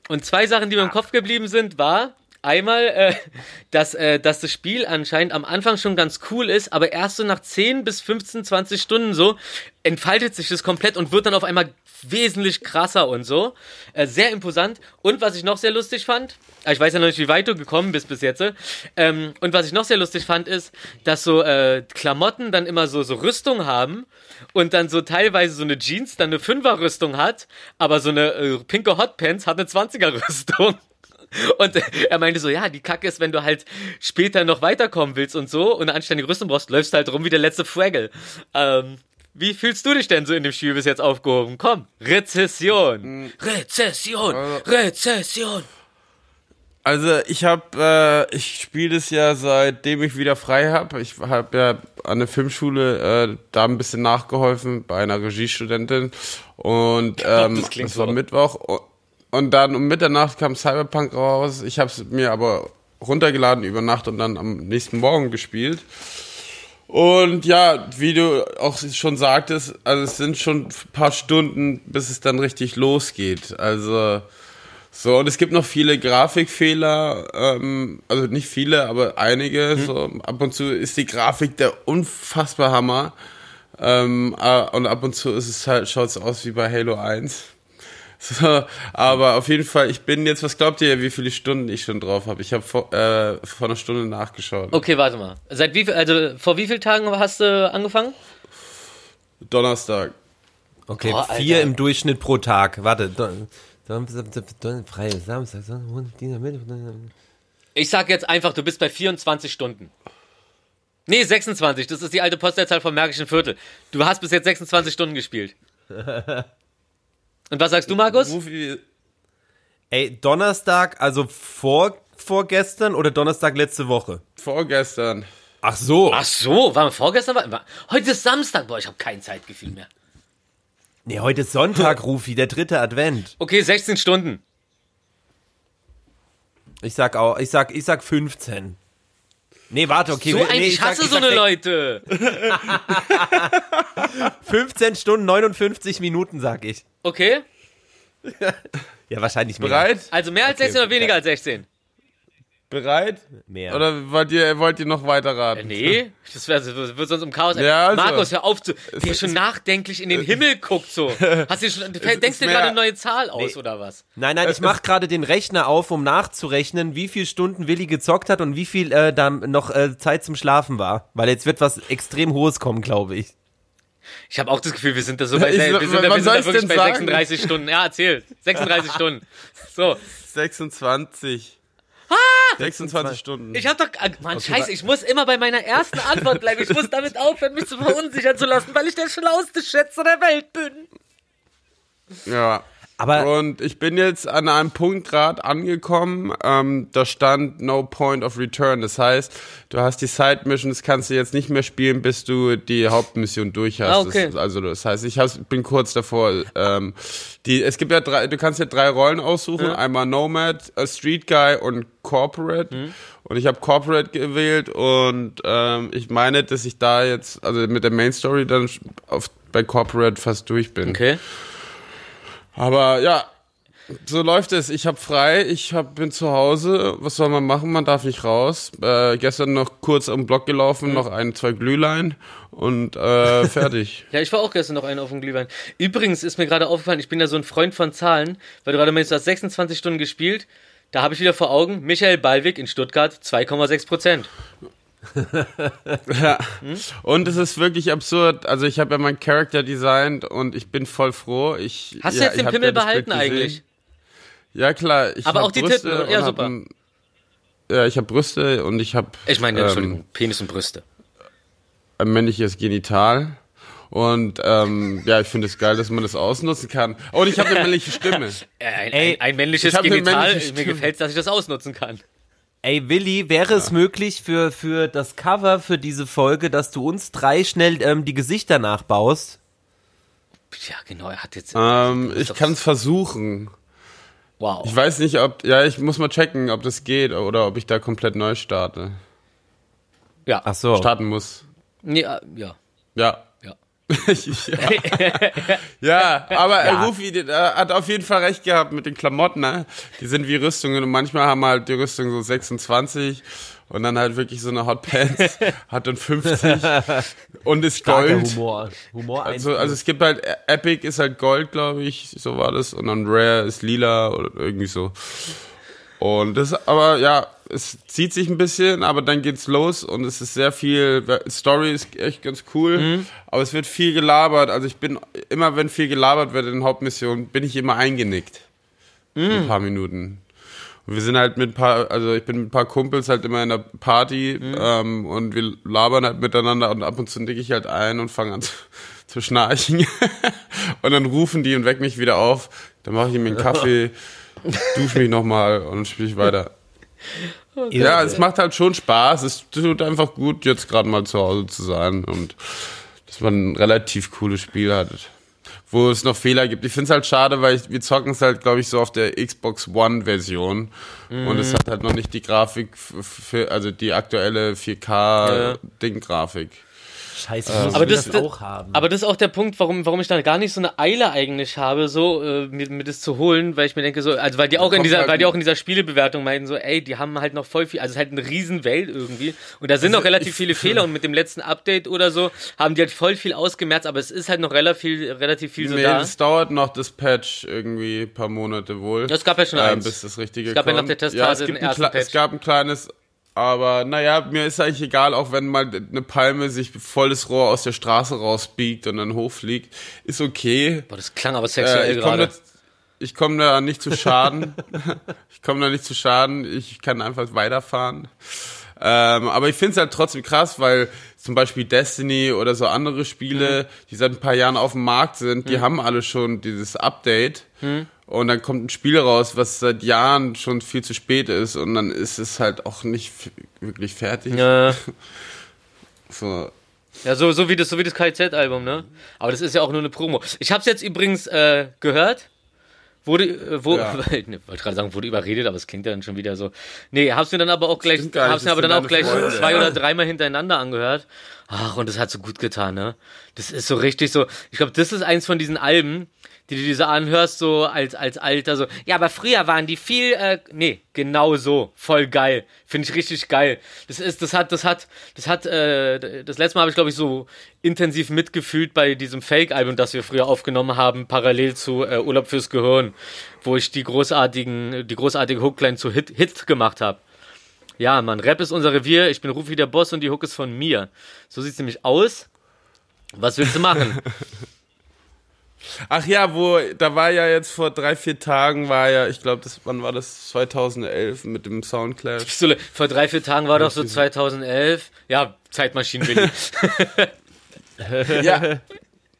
Und zwei Sachen, die mir im Kopf geblieben sind, war einmal, äh, dass, äh, dass das Spiel anscheinend am Anfang schon ganz cool ist, aber erst so nach 10 bis 15, 20 Stunden so entfaltet sich das komplett und wird dann auf einmal wesentlich krasser und so. Äh, sehr imposant. Und was ich noch sehr lustig fand, äh, ich weiß ja noch nicht, wie weit du gekommen bist bis jetzt, ähm, und was ich noch sehr lustig fand, ist, dass so äh, Klamotten dann immer so, so Rüstung haben und dann so teilweise so eine Jeans dann eine Fünfer-Rüstung hat, aber so eine äh, pinke Hotpants hat eine 20er-Rüstung. Und äh, er meinte so, ja, die Kacke ist, wenn du halt später noch weiterkommen willst und so und eine anständige Rüstung brauchst, läufst du halt rum wie der letzte Fraggle. Ähm, wie fühlst du dich denn so in dem Spiel bis jetzt aufgehoben? Komm, Rezession. Rezession, Rezession. Also ich habe, äh, ich spiele das ja seitdem ich wieder frei habe. Ich habe ja an der Filmschule äh, da ein bisschen nachgeholfen bei einer Regiestudentin und ähm, das klingt es war so. Mittwoch und- dann um Mitternacht kam Cyberpunk raus. Ich habe es mir aber runtergeladen über Nacht und dann am nächsten Morgen gespielt. Und ja, wie du auch schon sagtest, also es sind schon ein paar Stunden, bis es dann richtig losgeht. Also so, und es gibt noch viele Grafikfehler, ähm, also nicht viele, aber einige. So, ab und zu ist die Grafik der unfassbar Hammer. Ähm, äh, und ab und zu ist es halt, schaut es aus wie bei Halo 1. So, aber auf jeden Fall, ich bin jetzt, was glaubt ihr, wie viele Stunden ich schon drauf habe? Ich habe vor, äh, vor einer Stunde nachgeschaut. Okay, warte mal. Seit wie viel, also vor wie vielen Tagen hast du angefangen? Donnerstag. Okay, Boah, vier im Durchschnitt pro Tag. Warte. Freie Samstag, Sonntag, Dienstag, Mittwoch. Ich sag jetzt einfach, du bist bei 24 Stunden. Nee, 26. Das ist die alte Postleitzahl vom Märkischen Viertel. Du hast bis jetzt 26 Stunden gespielt. Und was sagst du, Markus? Rufi, Ey, Donnerstag, also vor, vorgestern oder Donnerstag letzte Woche? vorgestern. Ach so. Ach so, war vorgestern? War, war, heute ist Samstag. Boah, ich habe kein Zeitgefühl mehr. Nee, heute ist Sonntag, Rufi, der dritte Advent. Okay, 16 Stunden. Ich sag auch, ich sag, ich sag 15. Nee, warte, okay. So nee, ich sag- hasse ich so sag eine Leute. 15 Stunden 59 Minuten, sag ich. Okay, Ja, wahrscheinlich mehr. Bereit? also mehr als 16 oder weniger als 16? Bereit? Mehr. Oder wollt ihr, wollt ihr noch weiter raten? Nee, das wär, das wird sonst um Chaos. Ja, also. Markus, hör auf zu, der schon nachdenklich in den Himmel guckt so. Hast du schon, denkst mehr- gerade eine neue Zahl aus Nee. oder was? Nein, nein, ich mach gerade den Rechner auf, um nachzurechnen, wie viel Stunden Willi gezockt hat und wie viel äh, da noch äh, Zeit zum Schlafen war. Weil jetzt wird was extrem Hohes kommen, glaube ich. Ich habe auch das Gefühl, wir sind da so bei, Ich- wir sind, da, wir sind soll da wirklich denn bei sagen? 36 Stunden. Ja, erzähl. 36 Stunden. So. 26. 26 Stunden. Ich hab doch, ah, Mann, scheiße, ich muss immer bei meiner ersten Antwort bleiben. Ich muss damit aufhören, mich zu verunsichern zu lassen, weil ich der schlauste Schätzer der Welt bin. ja. Aber Und ich bin jetzt an einem Punkt gerade angekommen, ähm, da stand No Point of Return. Das heißt, du hast die Side Missions, kannst du jetzt nicht mehr spielen, bis du die Hauptmission durch hast. Ah, okay. das, also das heißt, ich has, bin kurz davor. Ähm, die, es gibt ja drei, du kannst ja drei Rollen aussuchen: einmal Nomad, a Street Guy und Corporate. Mhm. Und ich habe Corporate gewählt und ähm, ich meine, dass ich da jetzt, also mit der Main Story dann auf, bei Corporate fast durch bin. Okay. Aber ja, so läuft es. Ich habe frei, ich hab, bin zu Hause. Was soll man machen? Man darf nicht raus. Äh, gestern noch kurz am Block gelaufen, noch ein, zwei Glühlein und äh, fertig. Ja, ich war auch gestern noch einen auf dem Glühwein. Übrigens ist mir gerade aufgefallen, ich bin ja so ein Freund von Zahlen, weil du gerade meinst, du hast 26 Stunden gespielt. Da habe ich wieder vor Augen, Michael Ballweg in Stuttgart 2,6 Prozent. Ja. Und es ist wirklich absurd. Also ich habe ja mein Character designt und ich bin voll froh. Ich, Hast ja, du jetzt ich den Pimmel ja behalten eigentlich? Ja klar. Ich Aber auch die Brüste Titten, ja, super. Ein, ja, ich habe Brüste und ich habe Ich meine, ähm, Entschuldigung, Penis und Brüste. ein männliches Genital. Und ähm, ja, ich finde es geil, dass man das ausnutzen kann. Und ich habe eine männliche Stimme. Äh, ein, Ey, ein, ein männliches Genital. männliche Mir gefällt dass ich das ausnutzen kann. Ey, Willi, wäre es möglich für, für das Cover für diese Folge, dass du uns drei schnell ähm, die Gesichter nachbaust? Ja, genau, er hat jetzt. Ähm, ist ich kann es versuchen. Wow. Ich weiß nicht, ob. Ja, ich muss mal checken, ob das geht oder ob ich da komplett neu starte. ja. Ach so. Starten muss. Äh, ja. Ja. Ja. Ja. ja, aber ja. Rufi der hat auf jeden Fall recht gehabt mit den Klamotten. Ne? Die sind wie Rüstungen und manchmal haben halt die Rüstung so 26 und dann halt wirklich so eine Hot Pants hat dann 50 und ist Starker Gold. Humor. Humor Also, also es gibt halt, Epic ist halt Gold, glaube ich, so war das. Und dann Rare ist lila oder irgendwie so. Und das, aber ja, es zieht sich ein bisschen, aber dann geht's los und es ist sehr viel, Story ist echt ganz cool, aber es wird viel gelabert. Also ich bin, immer wenn viel gelabert wird in Hauptmissionen, bin ich immer eingenickt. Ein paar Minuten. Und wir sind halt mit ein paar, also ich bin mit ein paar Kumpels halt immer in der Party ähm, und wir labern halt miteinander und ab und zu nicke ich halt ein und fange an zu, zu schnarchen. und dann rufen die und wecken mich wieder auf. Dann mache ich mir einen Kaffee, dusche mich nochmal und spiele ich weiter. Ja, es macht halt schon Spaß. Es tut einfach gut, jetzt gerade mal zu Hause zu sein und dass man ein relativ cooles Spiel hat, wo es noch Fehler gibt. Ich finde es halt schade, weil ich, wir zocken es halt, glaube ich, so auf der Xbox One-Version und es hat halt noch nicht die Grafik, für, also die aktuelle 4K-Ding-Grafik. Scheiße, ich muss Aber das, das, auch haben. aber das ist auch der Punkt, warum, warum ich da gar nicht so eine Eile eigentlich habe, so äh, mir, mir das zu holen, weil ich mir denke so, also weil die auch in kommt dieser, halt weil die ein- auch in dieser Spielebewertung meinten so, ey, die haben halt noch voll viel, also es ist halt eine Riesenwelt irgendwie und da sind Also noch relativ ich- viele Fehler und mit dem letzten Update oder so haben die halt voll viel ausgemerzt, aber es ist halt noch relativ viel, relativ viel so Nee, da. das dauert noch, das Patch irgendwie ein paar Monate wohl. Es gab ja schon ähm, eins. bis das Richtige Es gab ja nach kommt. der Testphase ja, es ein ersten kle- Patch. Es gab ein kleines, aber naja, mir ist eigentlich egal, auch wenn mal eine Palme sich volles Rohr aus der Straße rausbiegt und dann hochfliegt, ist okay. Boah, das klang aber Äh, sexuell ich komme gerade. da, komm da nicht zu Schaden. ich komme da nicht zu Schaden. Ich kann einfach weiterfahren. Ähm, aber ich finde es halt trotzdem krass, weil zum Beispiel Destiny oder so andere Spiele, die seit ein paar Jahren auf dem Markt sind, die haben alle schon dieses Update. Und dann kommt ein Spiel raus, was seit Jahren schon viel zu spät ist. Und dann ist es halt auch nicht wirklich fertig. Ja. So. Ja, so, so wie das, so wie das KZ-Album, ne? Aber das ist ja auch nur eine Promo. Ich hab's jetzt übrigens äh, gehört. Wurde, äh, wo, Ja. ne, wollte gerade sagen, wurde überredet, aber es klingt ja dann schon wieder so. Nee, hab's mir dann aber auch gleich, nicht, hab's mir aber dann auch gleich Freunde. zwei oder dreimal hintereinander angehört. Ach, und das hat so gut getan, ne? Das ist so richtig so. Ich glaube, das ist eins von diesen Alben, die du dir so anhörst, so als, als Alter, so. Ja, aber früher waren die viel, äh, nee, genau so. Voll geil. Finde ich richtig geil. Das ist, das hat, das hat, das hat, äh, das letzte Mal habe ich, glaube ich, so intensiv mitgefühlt bei diesem Fake-Album, das wir früher aufgenommen haben, parallel zu äh, Urlaub fürs Gehirn, wo ich die großartigen, die großartige Hookline zu Hit, Hit gemacht habe. Ja, Mann, Rap ist unser Revier, ich bin Rufi der Boss und die Hook ist von mir. So sieht's nämlich aus. Was willst du machen? Ach ja, wo, da war ja jetzt vor drei, vier Tagen, war ja, ich glaube, das, wann war das? 2011 mit dem Soundclash. So, vor drei, vier Tagen war doch so 2011. Ja, Zeitmaschinen, Willi. Ja.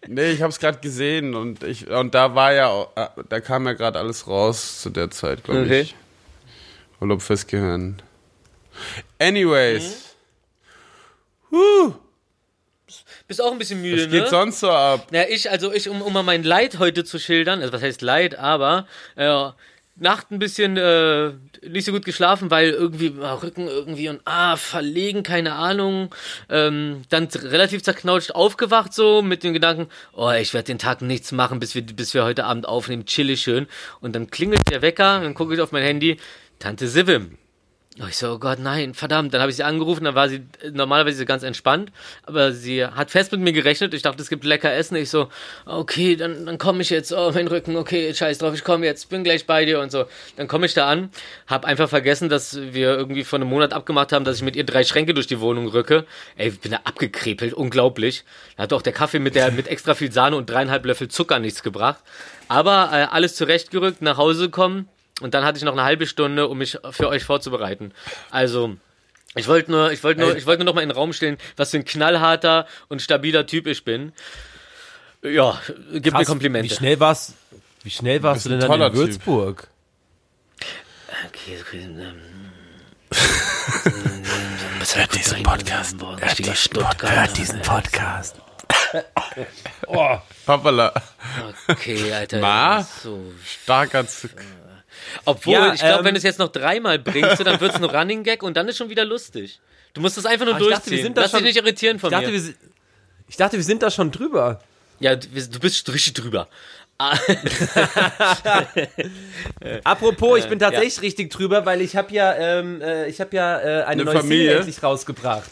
Nee, ich hab's gerade gesehen und ich und da war ja äh, da kam ja gerade alles raus zu der Zeit, glaube Okay. ich. Urlaub fürs Gehirn. Anyways, Bist auch ein bisschen müde, was geht ne? sonst so ab? Ja, ich, also ich, um, um mal mein Leid heute zu schildern, also was heißt Leid, aber äh, Nacht ein bisschen äh, nicht so gut geschlafen, weil irgendwie ah, Rücken irgendwie und ah, verlegen, keine Ahnung. Ähm, dann relativ zerknautscht aufgewacht so mit dem Gedanken, oh, ich werde den Tag nichts machen, bis wir, bis wir heute Abend aufnehmen, chillig schön. Und dann klingelt der Wecker, dann gucke ich auf mein Handy, Tante Sivim. Und ich so, oh Gott, nein, verdammt. Dann habe ich sie angerufen, dann war sie normalerweise ganz entspannt, aber sie hat fest mit mir gerechnet. Ich dachte, es gibt lecker Essen. Ich so, okay, dann, dann komme ich jetzt, oh, mein Rücken, okay, scheiß drauf, ich komme jetzt, bin gleich bei dir und so. Dann komme ich da an, habe einfach vergessen, dass wir irgendwie vor einem Monat abgemacht haben, dass ich mit ihr drei Schränke durch die Wohnung rücke. Ey, ich bin da abgekrepelt, unglaublich. Da hat auch der Kaffee mit, der, mit extra viel Sahne und dreieinhalb Löffel Zucker nichts gebracht. Aber äh, alles zurechtgerückt, nach Hause gekommen und dann hatte ich noch eine halbe Stunde, um mich für euch vorzubereiten. Also, ich wollte nur, ich wollte nur, ich wollte nur noch mal in den Raum stellen, was für ein knallharter und stabiler Typ ich bin. Ja, gib mir Krass, Komplimente. Wie schnell warst, wie schnell warst du denn dann in. Würzburg? Okay, okay, ähm, Hört diesen Podcast. Hört diesen Podcast. Hört diesen Podcast. Hoppala. Okay, Alter. Ma? So. Starker Z Obwohl, Ja, ich glaube, ähm, wenn du es jetzt noch dreimal bringst, dann wird es ein Running Gag und dann ist schon wieder lustig. Du musst es einfach nur Ah, ich dachte, durchziehen. wir sind da Lass dich schon- nicht irritieren von Ich dachte, mir. wir, ich dachte, wir sind da schon drüber. Ja, du bist richtig drüber. Ah, Apropos, ich bin tatsächlich richtig drüber, weil ich habe ja, ähm, äh, ich habe ja äh, eine, Eine neue Familie? Single endlich rausgebracht.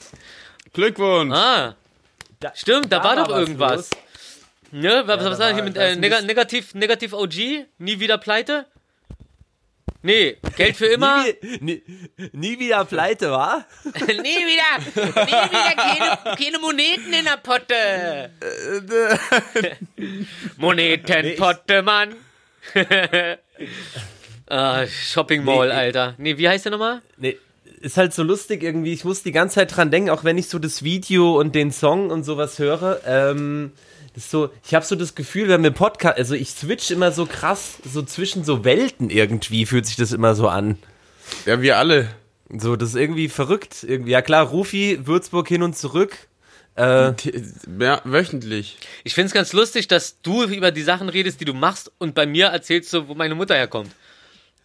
Glückwunsch. ah. Da, Stimmt, da, war doch was irgendwas. los. Ne, was, da was war war- hier mit da äh, Neg negativ, negativ OG? Nie wieder pleite? Nee, Geld für immer? Nie, nie, nie wieder pleite, wa? nie wieder, nie wieder keine, keine Moneten in der Potte. Monetenpotte, Mann. ah, Shopping Mall, Nee, Alter. Nee, wie heißt der nochmal? Nee, ist halt so lustig irgendwie. Ich muss die ganze Zeit dran denken, auch wenn ich so das Video und den Song und sowas höre. Ähm, ist so, ich habe so das Gefühl, wenn wir Podcast, also ich switch immer so krass, so zwischen so Welten irgendwie, fühlt sich das immer so an. Ja, wir alle. So, das ist irgendwie verrückt. Irgendwie, ja klar, Rufi, Würzburg hin und zurück. Äh, T- Ja, wöchentlich. Ich find's ganz lustig, dass du über die Sachen redest, die du machst und bei mir erzählst du, wo meine Mutter herkommt.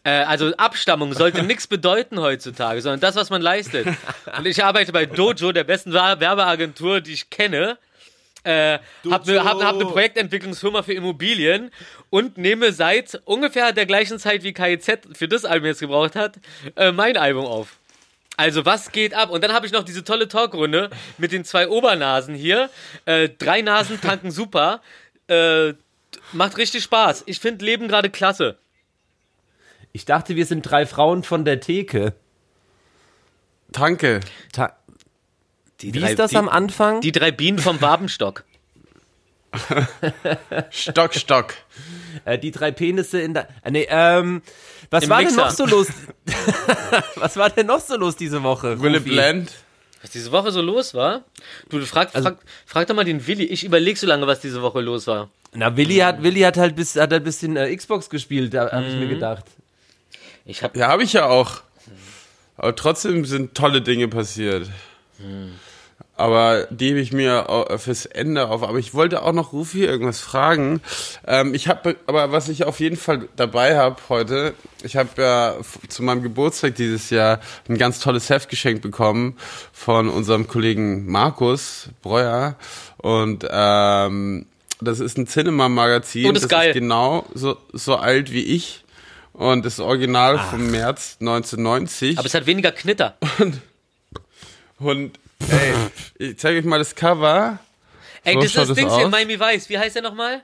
Äh, also Abstammung sollte nichts bedeuten heutzutage, sondern das, was man leistet. Und ich arbeite bei Dojo, der besten Wer- Werbeagentur, die ich kenne. Äh, hab eine hab, hab ne Projektentwicklungsfirma für Immobilien und nehme seit ungefähr der gleichen Zeit wie KIZ für das Album jetzt gebraucht hat, äh, mein Album auf. Also was geht ab? Und dann habe ich noch diese tolle Talkrunde mit den zwei Obernasen hier. Äh, drei Nasen tanken super. Äh, macht richtig Spaß. Ich finde Leben gerade klasse. ich dachte, wir sind drei Frauen von der Theke. Danke. Ta Die Wie drei, ist das die, am Anfang? Die drei Bienen vom Wabenstock. Stock, Stock. Äh, die drei Penisse in der. Äh, nee, ähm. Was Im war denn Mixer. noch so los? was war denn noch so los diese Woche? Wille Rufi? Blend. Was diese Woche so los war? Du, du frag, Also- frag, frag doch mal den Willi. Ich überleg so lange, was diese Woche los war. Na, Willi hat, Willi hat halt bis, hat halt ein bisschen äh, Xbox gespielt, da habe ich Mhm. mir gedacht. Ich hab, Ja, habe ich ja auch. Aber trotzdem sind tolle Dinge passiert. Aber die hebe ich mir au- fürs Ende auf. Aber ich wollte auch noch Rufi irgendwas fragen. Ähm, ich habe, aber was ich auf jeden Fall dabei habe heute, ich habe ja zu meinem Geburtstag dieses Jahr ein ganz tolles Heft geschenkt bekommen von unserem Kollegen Markus Breuer. Und ähm, das ist ein Cinema-Magazin. Oh, das ist geil. ist genau so, so alt wie ich. Und das Original vom März 1990. aber es hat weniger Knitter. Und ey, ich zeige euch mal das Cover. Ey, So das ist das Ding hier. Miami Vice. Wie heißt der nochmal?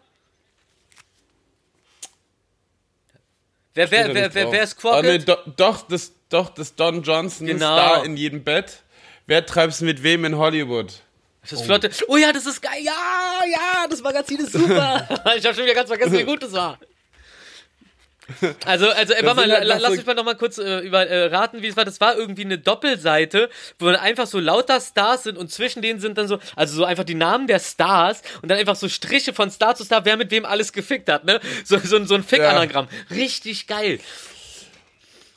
Wer, wer, wer, wer, wer ist Ah, nee, Crockett? do, doch, das, doch, das Don Johnson Genau. Star in jedem Bett. Wer treibt's mit wem in Hollywood? Das ist flotte. Oh ja, das ist geil. Ja, ja, das Magazin ist super. ich habe schon wieder ganz vergessen, wie gut das war. Also, also, ey, warte mal, halt lass so- mich mal noch mal kurz äh, über, äh, raten, wie es war. Das war irgendwie eine Doppelseite, wo dann einfach so lauter Stars sind und zwischen denen sind dann so, also so einfach die Namen der Stars und dann einfach so Striche von Star zu Star, wer mit wem alles gefickt hat, ne? So, so, so ein Fick-Anagramm. Richtig geil.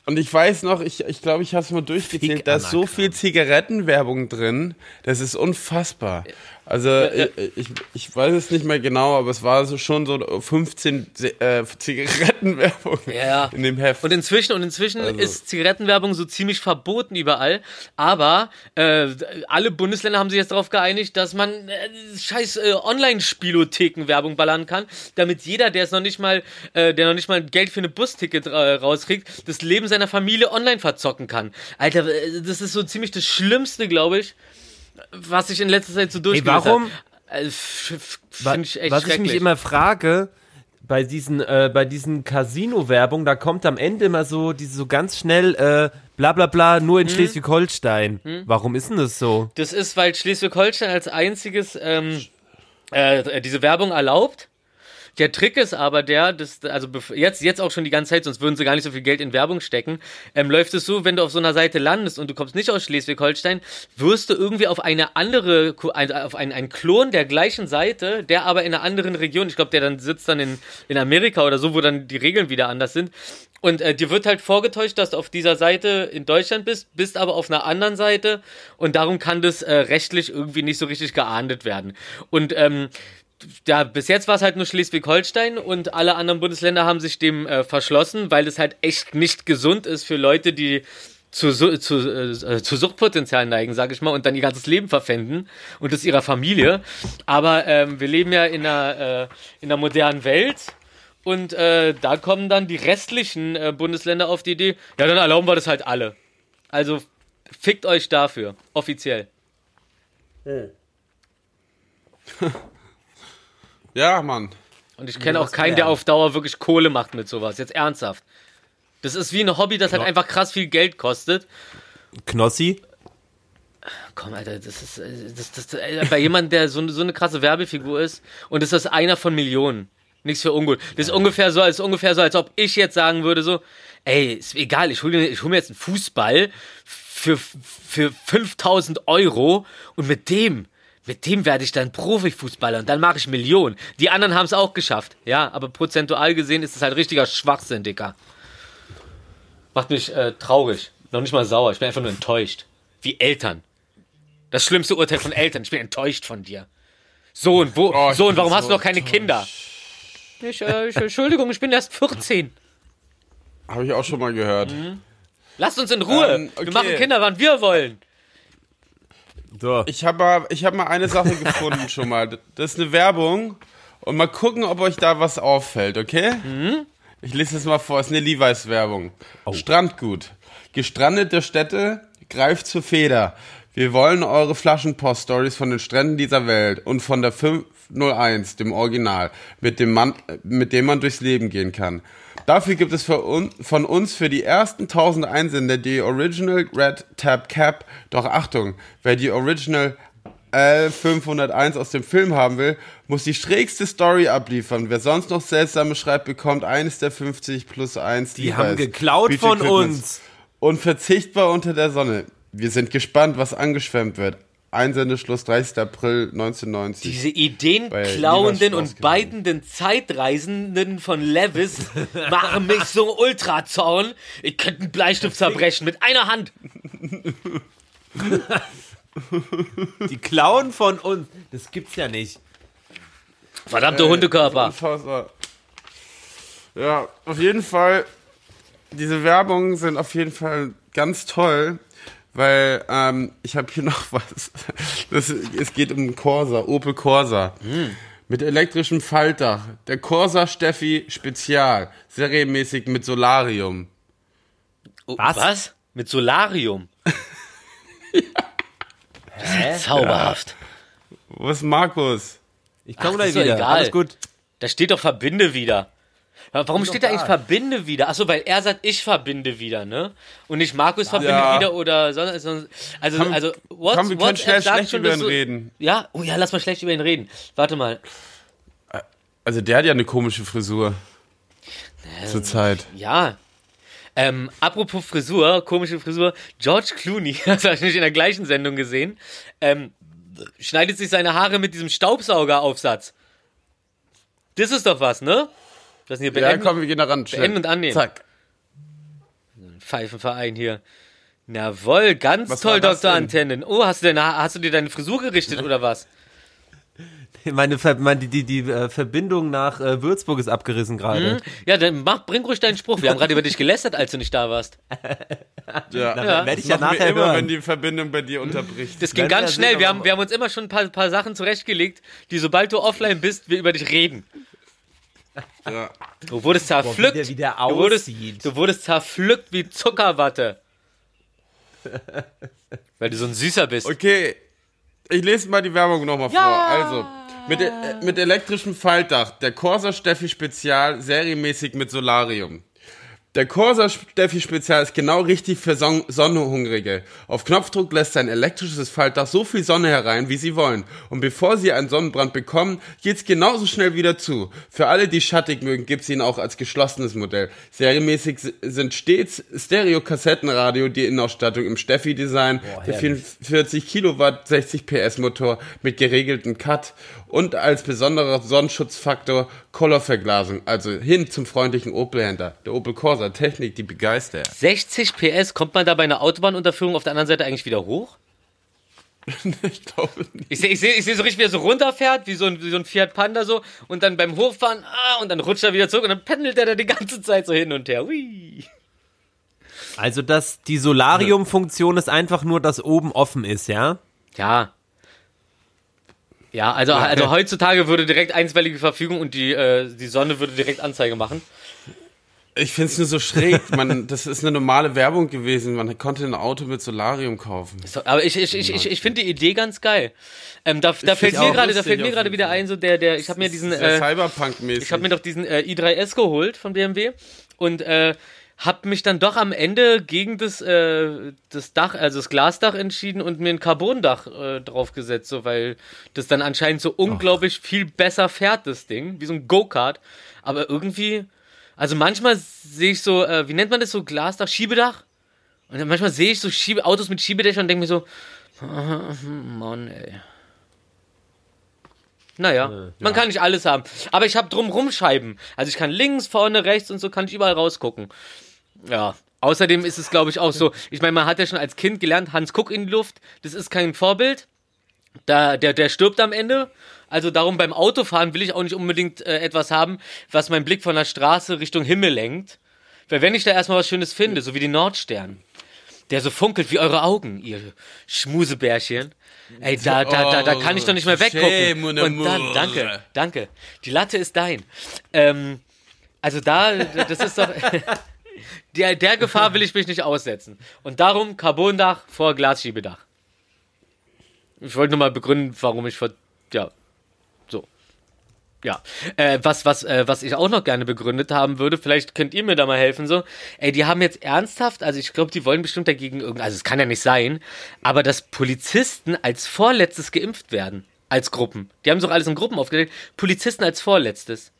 Und ich weiß noch, ich ich, glaube, ich habe es mal durchgezählt, da ist so viel Zigarettenwerbung drin, das ist unfassbar. Also ich, ich, ich weiß es nicht mehr genau, aber es war so schon so 15 Se- äh, Zigarettenwerbung Ja. in dem Heft. Und inzwischen, und inzwischen Also- ist Zigarettenwerbung so ziemlich verboten überall. Aber äh, alle Bundesländer haben sich jetzt darauf geeinigt, dass man äh, scheiß äh, Online-Spielotheken-Werbung ballern kann, damit jeder, der es noch nicht mal, äh, der noch nicht mal Geld für eine Busticket äh, rauskriegt, das Leben seiner Familie online verzocken kann. Alter, äh, das ist so ziemlich das Schlimmste, glaube ich, was ich in letzter Zeit so durchgemacht warum? habe. Äh, Finde ich echt Was ich mich immer frage, bei diesen, äh, bei diesen Casino-Werbung, da kommt am Ende immer so, diese so ganz schnell, äh, bla bla bla, nur Hm? in Schleswig-Holstein. Warum ist denn das so? Das ist, weil Schleswig-Holstein als einziges ähm, äh, diese Werbung erlaubt. Der Trick ist aber der, dass, also jetzt, jetzt auch schon die ganze Zeit, sonst würden sie gar nicht so viel Geld in Werbung stecken, ähm, läuft es so, wenn du auf so einer Seite landest und du kommst nicht aus Schleswig-Holstein, wirst du irgendwie auf eine andere, auf einen, einen Klon der gleichen Seite, der aber in einer anderen Region, ich glaube, der dann sitzt dann in, in Amerika oder so, wo dann die Regeln wieder anders sind. Und äh, dir wird halt vorgetäuscht, dass du auf dieser Seite in Deutschland bist, bist aber auf einer anderen Seite und darum kann das äh, rechtlich irgendwie nicht so richtig geahndet werden. Und ähm, ja, bis jetzt war es halt nur Schleswig-Holstein und alle anderen Bundesländer haben sich dem äh, verschlossen, weil es halt echt nicht gesund ist für Leute, die zu, zu, äh, zu Suchtpotenzial neigen, sag ich mal, und dann ihr ganzes Leben verpfänden und das ihrer Familie. Aber ähm, wir leben ja in einer, äh, in einer modernen Welt und äh, da kommen dann die restlichen äh, Bundesländer auf die Idee, ja, dann erlauben wir das halt alle. Also fickt euch dafür, offiziell. ja, Mann. Und ich kenne auch keinen, der auf Dauer wirklich Kohle macht mit sowas. Jetzt ernsthaft. Das ist wie ein Hobby, das halt Ja. einfach krass viel Geld kostet. Knossi? Komm, Alter, das ist äh, das, das, äh, bei jemandem, der so, so eine krasse Werbefigur ist und das ist einer von Millionen. Nichts für ungut. Das ist ungefähr so, als ungefähr so, als ob ich jetzt sagen würde so, ey, ist egal, ich hole ich hol mir jetzt einen Fußball für, für 5000 Euro und mit dem, mit dem werde ich dann Profifußballer und dann mache ich Millionen. Die anderen haben es auch geschafft, ja, aber prozentual gesehen ist es halt richtiger Schwachsinn, Dicker. Macht mich äh, traurig, noch nicht mal sauer, ich bin einfach nur enttäuscht. Wie Eltern. Das schlimmste Urteil von Eltern. Ich bin enttäuscht von dir. Sohn, wo, Oh, Sohn, warum so hast du noch keine Kinder? Ich, äh, ich, Entschuldigung, ich bin erst 14. Habe ich auch schon mal gehört. Lasst uns in Ruhe. Ähm, okay. Wir machen Kinder, wann wir wollen. So. Ich habe mal, ich hab mal eine Sache gefunden schon mal. Das ist eine Werbung. Und mal gucken, ob euch da was auffällt, okay? Ich lese es mal vor. Es ist eine Levi's-Werbung. Strandgut. Gestrandete Städte, greift zur Feder. Wir wollen eure Flaschenpost-Stories von den Stränden dieser Welt und von der 501, dem Original, mit dem, man, mit dem man durchs Leben gehen kann. Dafür gibt es un, von uns für die ersten 1000 Einsender die Original Red Tab Cap. Doch Achtung, wer die Original L501 aus dem Film haben will, muss die schrägste Story abliefern. Wer sonst noch seltsame schreibt, bekommt eines der 50 plus 1. Die haben geklaut von uns. Unverzichtbar unter der Sonne. Wir sind gespannt, was angeschwemmt wird. Einsendeschluss 30. April 1990. Diese Ideen Bei klauenden Levi's und beidenden Zeitreisenden von Levis machen mich so ultrazorn. Ich könnte einen Bleistift zerbrechen mit einer Hand. Die klauen von uns. Das gibt's ja nicht. Verdammte Hundekörper. Unfassbar. Ja, auf jeden Fall, diese Werbungen sind auf jeden Fall ganz toll, weil ähm, ich habe hier noch was. Das, es geht um einen Corsa, Opel Corsa. Mit elektrischem Faltdach. Der Corsa Steffi Spezial. Serienmäßig mit Solarium. Oh, Was? Was? Mit Solarium. Das ist zauberhaft. Wo ist Markus? Ich komme gleich wieder. egal. Alles gut. Da steht doch verbinde wieder. Warum steht da eigentlich verbinde wieder? Achso, weil er sagt, ich verbinde wieder, ne? Und nicht Markus verbinde Ja. wieder oder sonst. sonst also, Komm, also, what, komm, wir können schnell schlecht über ihn du- reden. Ja? Oh ja, lass mal schlecht über ihn reden. Warte mal. Also der hat ja eine komische Frisur. Zurzeit. Ja. Ähm, apropos Frisur, komische Frisur. George Clooney, das habe ich nicht in der gleichen Sendung gesehen, ähm, schneidet sich seine Haare mit diesem Staubsaugeraufsatz. Das ist doch was, ne? Das sind hier Ja, beenden, komm, wir gehen da ran. beenden und annehmen. Zack. Pfeifenverein hier. Jawohl, ganz Was toll, Dr. Antennen. Oh, hast du, denn, hast du dir deine Frisur gerichtet oder was? Meine, meine die, die, die äh, Verbindung nach äh, Würzburg ist abgerissen gerade. Ja, dann mach, bring ruhig deinen Spruch. Wir haben gerade über dich gelästert, als du nicht da warst. Ja. Na, Werde ich ja nachher immer, hören. wenn die Verbindung bei dir unterbricht. Das ging wir ganz schnell. Wir haben, wir haben uns immer schon ein paar, paar Sachen zurechtgelegt, die sobald du offline bist, wir über dich reden. Ja. Du wurdest zerpflückt. wie der wieder du, wurdest, aussieht. du wurdest zerpflückt wie Zuckerwatte. Weil du so ein Süßer bist. Okay, ich lese mal die Werbung nochmal vor. Also, mit, äh, mit elektrischem Faltdach, der Corsa Steffi Spezial, serienmäßig mit Solarium. Der Corsa Steffi Spezial ist genau richtig für Son Sonnenhungrige. Auf Knopfdruck lässt sein elektrisches Faltdach so viel Sonne herein, wie sie wollen. Und bevor sie einen Sonnenbrand bekommen, geht's genauso schnell wieder zu. Für alle, die schattig mögen, gibt's ihn auch als geschlossenes Modell. Serienmäßig sind stets Stereo-Kassettenradio die Innenausstattung im Steffi-Design, der 44 Kilowatt 60 PS Motor mit geregeltem Cut und als besonderer Sonnenschutzfaktor Colorverglasung, also hin zum freundlichen Opel-Händler. Der Opel Corsa, Technik, die begeistert. 60 PS, kommt man da bei einer Autobahnunterführung auf der anderen Seite eigentlich wieder hoch? ich glaube nicht. Ich sehe ich seh, ich seh so richtig, wie er so runterfährt, wie so, ein, wie so ein Fiat Panda so, und dann beim Hochfahren, ah, und dann rutscht er wieder zurück und dann pendelt er da die ganze Zeit so hin und her. Hui. Also, dass die Solarium-Funktion ist einfach nur, dass oben offen ist, ja? Ja. Ja, also, also heutzutage würde direkt einstweilige Verfügung und die, äh, die Sonne würde direkt Anzeige machen. Ich finde es nur so schräg. Man, das ist eine normale Werbung gewesen. Man konnte ein Auto mit Solarium kaufen. So, aber ich, ich, ich, ich, ich finde die Idee ganz geil. Ähm, da da fällt mir gerade, da fällt mir gerade wieder ein, so der, der, ich habe mir diesen, äh, Cyberpunk-mäßig. ich habe mir doch diesen äh, i3S geholt von BMW und äh, habe mich dann doch am Ende gegen das, äh, das Dach, also das Glasdach entschieden und mir ein Carbondach äh, draufgesetzt, so weil das dann anscheinend so unglaublich viel besser fährt, das Ding, wie so ein Go-Kart. Aber irgendwie, also manchmal sehe ich so, äh, wie nennt man das so, Glasdach, Schiebedach? Und dann manchmal sehe ich so Schiebe Autos mit Schiebedächern und denke mir so, Mann, ey. Naja, man kann nicht alles haben. Aber ich habe drumrum Scheiben. Also ich kann links, vorne, rechts und so kann ich überall rausgucken. Ja. Außerdem ist es, glaube ich, auch so. Ich meine, man hat ja schon als Kind gelernt, Hans Kuck in die Luft. Das ist kein Vorbild. Da, der, der stirbt am Ende. Also darum beim Autofahren will ich auch nicht unbedingt äh, etwas haben, was meinen Blick von der Straße Richtung Himmel lenkt. Weil wenn ich da erstmal was Schönes finde, so wie den Nordstern, der so funkelt wie eure Augen, ihr Schmusebärchen. Ey, da, da, da, da kann ich doch nicht mehr weggucken. Schön, mon Und dann, danke, danke. Die Latte ist dein. Ähm, also da, das ist doch. Der, der Gefahr will ich mich nicht aussetzen. Und darum Carbondach vor Glasschiebedach. Ich wollte nur mal begründen, warum ich vor. Ja. Ja. Äh, was, was, äh, was ich auch noch gerne begründet haben würde, vielleicht könnt ihr mir da mal helfen, so. Ey, die haben jetzt ernsthaft, also ich glaube, die wollen bestimmt dagegen irgend, also es kann ja nicht sein, aber dass Polizisten als vorletztes geimpft werden. Als Gruppen. Die haben sich doch alles in Gruppen aufgelegt. Polizisten als vorletztes.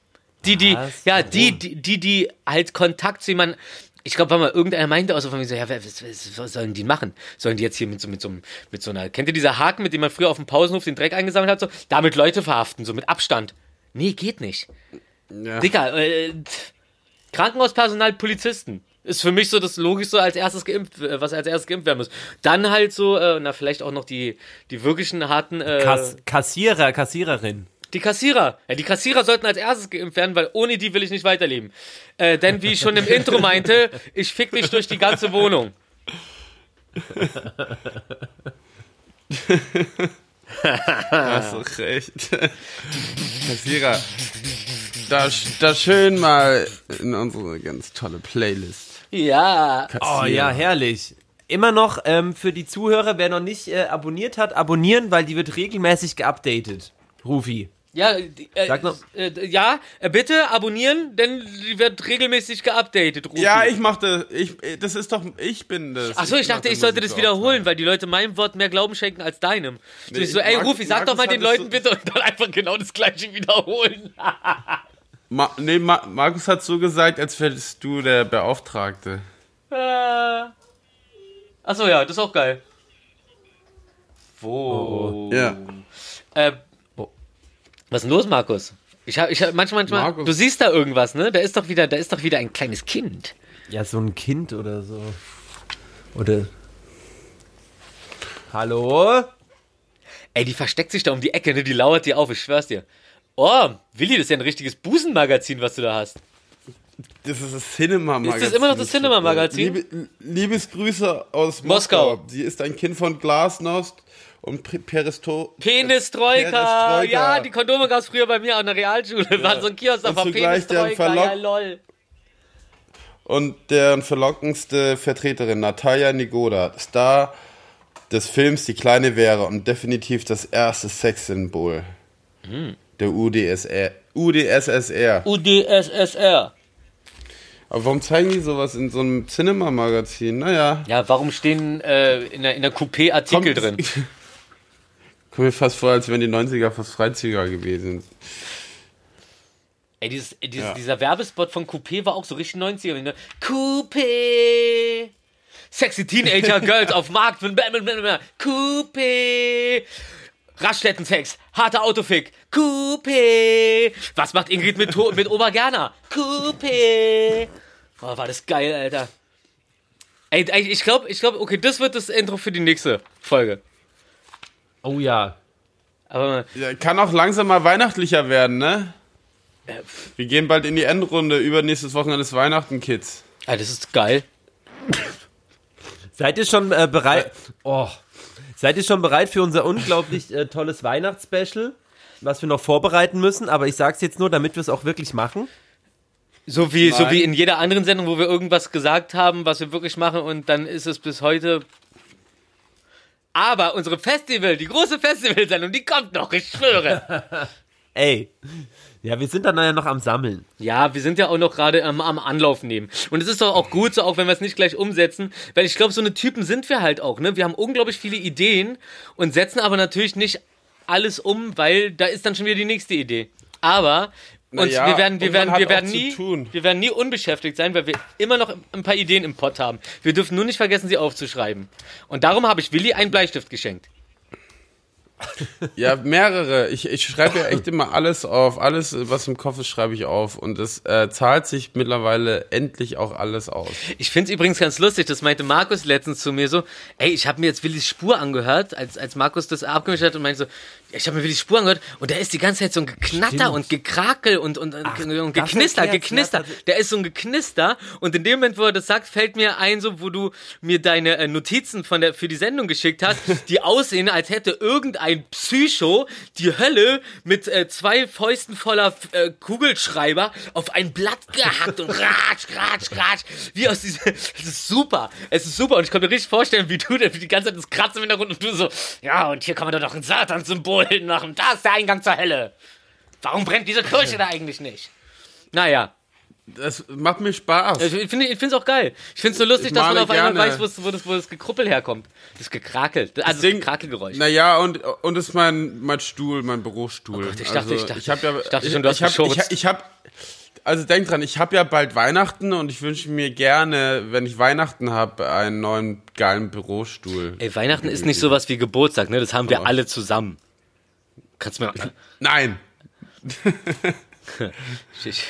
Die, die, Was? ja, die, die, die, die halt Kontakt zu jemandem. Ich glaube, mal irgendeiner meinte auch so von mir so, ja, was, was, was sollen die machen? Sollen die jetzt hier mit so, mit so, mit so einer, kennt ihr diese Haken, mit dem man früher auf dem Pausenhof den Dreck eingesammelt hat, so, damit Leute verhaften, so mit Abstand? Nee, geht nicht. Ja. Dicker, äh, Krankenhauspersonal, Polizisten. Ist für mich so das Logischste als erstes geimpft, äh, was als erstes geimpft werden muss. Dann halt so, äh, na, vielleicht auch noch die, die wirklichen harten, äh, Kass Kassierer, Kassiererin. die Kassierer. Ja, die Kassierer sollten als erstes geimpft werden, weil ohne die will ich nicht weiterleben. Äh, denn wie ich schon im Intro meinte, ich fick dich durch die ganze Wohnung. Hast du recht. Kassierer. Da, da schön mal in unsere ganz tolle Playlist. Ja. Oh ja, herrlich. Immer noch ähm, für die Zuhörer, wer noch nicht äh, abonniert hat, abonnieren, weil die wird regelmäßig geupdatet. Rufi. Ja, die, äh, Sag noch. Äh, ja, äh, bitte abonnieren, denn die wird regelmäßig geupdatet. Rufi. Ja, ich mach das. Ich, das ist doch. Ich bin das. Achso, ich mach dachte, ich sollte das wiederholen, weil die Leute meinem Wort mehr Glauben schenken als deinem. So, ich so, ey, Markus- Rufi, sag doch mal den Leuten so- bitte und dann einfach genau das gleiche wiederholen. Ma nee, Ma Markus hat so gesagt, als wärst du der Beauftragte. Äh. Achso, ja, das ist auch geil. Wo? Ja. Äh, was ist denn los, Markus? Ich hab, ich hab, manchmal, manchmal, Markus. du siehst da irgendwas, ne? Da ist doch wieder, da ist doch wieder ein kleines Kind. Ja, so ein Kind oder so. Oder. Hallo? Ey, die versteckt sich da um die Ecke, ne? Die lauert dir auf, ich schwör's dir. Oh, Willi, das ist ja ein richtiges Busenmagazin, was du da hast. Das ist das Cinema-Magazin. Ist das immer noch das Cinema-Magazin? Liebe, Liebesgrüße aus Moskau. Moskau. Sie ist ein Kind von Glasnost und Peresto Penistroika. Perestroika. Ja, die Kondome gab's früher bei mir an der Realschule. War so ein Kiosk, da Und war Penistroika. Ja, lol. und deren verlockendste Vertreterin Natalia Nigoda, Star des Films Die kleine Wäre und definitiv das erste Sexsymbol Hm. der UdSR. UdSSR. UdSSR. Aber warum zeigen die sowas in so einem Cinema-Magazin? Naja. Ja, warum stehen äh, in der, in der Coupé Artikel drin? Kommt mir fast vor, als wären die 90er fast freizügiger gewesen. Ey, dieses, dieses, Ja. dieser Werbespot von Coupé war auch so richtig 90er. Ne? Coupé. Sexy Teenager Girls auf Markt. Coupé. Raststätten-Sex. Harter Autofick. Coupé. Was macht Ingrid mit, mit Obergerner? Coupé. Oh, war das geil, Alter. Ey, ey, ich glaube, ich glaube, okay, das wird das Intro für die nächste Folge. Oh ja. Aber kann auch langsam mal weihnachtlicher werden, ne? Wir gehen bald in die Endrunde. Übernächstes Wochenende ist Weihnachten, Kids. ah, das ist geil. Seid ihr schon äh, bereit? Oh. Seid ihr schon bereit für unser unglaublich äh, tolles Weihnachtsspecial, was wir noch vorbereiten müssen? Aber ich sag's jetzt nur, damit wir es auch wirklich machen. So wie, so wie in jeder anderen Sendung, wo wir irgendwas gesagt haben, was wir wirklich machen und dann ist es bis heute. Aber unsere Festival, die große Festivalsendung, die kommt noch, ich schwöre. Ey. Ja, wir sind dann ja noch am Sammeln. ja, wir sind ja auch noch gerade am, am Anlauf nehmen. Und es ist doch auch gut, so auch wenn wir es nicht gleich umsetzen, weil ich glaube, so eine Typen sind wir halt auch, ne? Wir haben unglaublich viele Ideen und setzen aber natürlich nicht alles um, weil da ist dann schon wieder die nächste Idee. Aber und ja, wir werden, wir werden, wir werden nie, tun. wir werden nie unbeschäftigt sein, weil wir immer noch ein paar Ideen im Pott haben. Wir dürfen nur nicht vergessen, sie aufzuschreiben. Und darum habe ich Willi einen Bleistift geschenkt. Ja, mehrere. Ich, ich schreibe ja echt immer alles auf. Alles, was im Kopf ist, schreibe ich auf. Und es äh, zahlt sich mittlerweile endlich auch alles aus. Ich finde es übrigens ganz lustig, das meinte Markus letztens zu mir so, ey, ich habe mir jetzt Willis Spur angehört, als, als Markus das abgemischt hat und meinte so, ich habe mir Willis Spur angehört und da ist die ganze Zeit so ein Geknatter Stimmt. und Gekrakel und, und, und, und Geknister, Geknister. das- Der ist so ein Geknister und in dem Moment, wo er das sagt, fällt mir ein, so wo du mir deine äh, Notizen von der, für die Sendung geschickt hast, die aussehen, als hätte irgendein Psycho die Hölle mit äh, zwei Fäusten voller äh, Kugelschreiber auf ein Blatt gehackt und ratsch, ratsch, ratsch. Wie aus diesem. Es ist super. Es ist super. Und ich kann mir richtig vorstellen, wie du da die ganze Zeit das Kratzen im Hintergrund und du so, ja, und hier kann man doch noch ein Satan-Symbol machen. Da ist der Eingang zur Hölle. Warum brennt diese Kirche da eigentlich nicht? Naja. Das macht mir Spaß. Ich finde es auch geil. Ich finde es so lustig, dass man auf einmal gerne. weiß, wo, wo, das, wo das Gekruppel herkommt. Das Gekrakel. Also das, Ding- Krakelgeräusch. Naja, und, und das ist mein, mein Stuhl, mein Bürostuhl. Oh Gott, ich dachte- ich dachte- ich, hab ja, ich dachte schon, du hast ich, hab, ich, geschurzt. ich hab, also denk dran, ich habe ja bald Weihnachten und ich wünsche mir gerne, wenn ich Weihnachten habe, einen neuen geilen Bürostuhl. Ey, Weihnachten ist nicht sowas wie Geburtstag, ne? Das haben wir Oh. alle zusammen. Kannst du mir. Nein! Ich,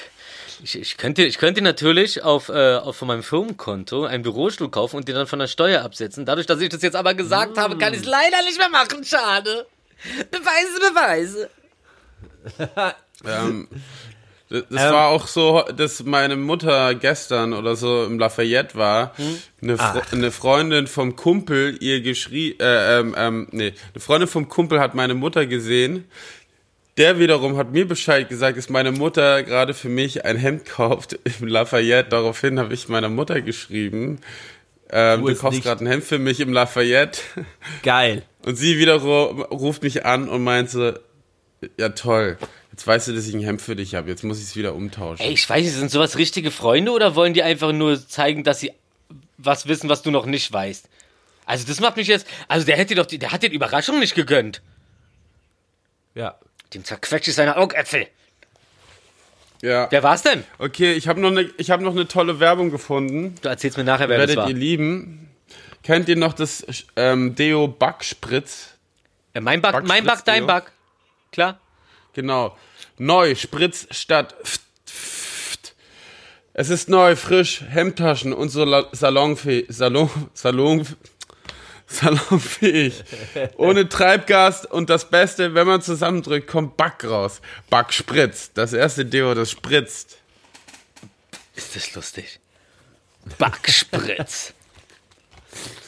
ich, ich, könnte, ich könnte natürlich auf, äh, auf von meinem Firmenkonto einen Bürostuhl kaufen und den dann von der Steuer absetzen. Dadurch, dass ich das jetzt aber gesagt habe, kann ich es leider nicht mehr machen. Schade. Beweise, Beweise. Ähm, das das war auch so, dass meine Mutter gestern oder so im Lafayette war. Eine, Fre eine Freundin vom Kumpel ihr geschrie, äh, ähm, ähm, nee, eine Freundin vom Kumpel hat meine Mutter gesehen. Der wiederum hat mir Bescheid gesagt, dass meine Mutter gerade für mich ein Hemd kauft im Lafayette. Daraufhin habe ich meiner Mutter geschrieben, ähm, du es kaufst gerade ein Hemd für mich im Lafayette. Geil. Und sie wiederum ruft mich an und meint so, ja toll, jetzt weißt du, dass ich ein Hemd für dich habe, jetzt muss ich es wieder umtauschen. Ey, ich weiß nicht, sind sowas richtige Freunde oder wollen die einfach nur zeigen, dass sie was wissen, was du noch nicht weißt? Also das macht mich jetzt. Also der hätte doch, die, der hat dir die Überraschung nicht gegönnt. Ja. Dem zerquetscht ich seine Augäpfel. Ja. Wer war's denn? Okay, ich habe noch eine ich habe noch eine tolle Werbung gefunden. Du erzählst mir nachher, wer das Werdet war. ihr lieben. Kennt ihr noch das ähm, Deo Backspritz? Äh, mein Back, mein Back, dein. Back. Klar. Genau. Neu, Spritz statt Pft. Es ist neu, frisch, Hemdtaschen und so salonfähig, Salon, Salon, salonfähig. Ohne Treibgas und das Beste, wenn man zusammendrückt, kommt Back raus. Back spritzt. Das erste Deo, das spritzt. Ist das lustig? Backspritz.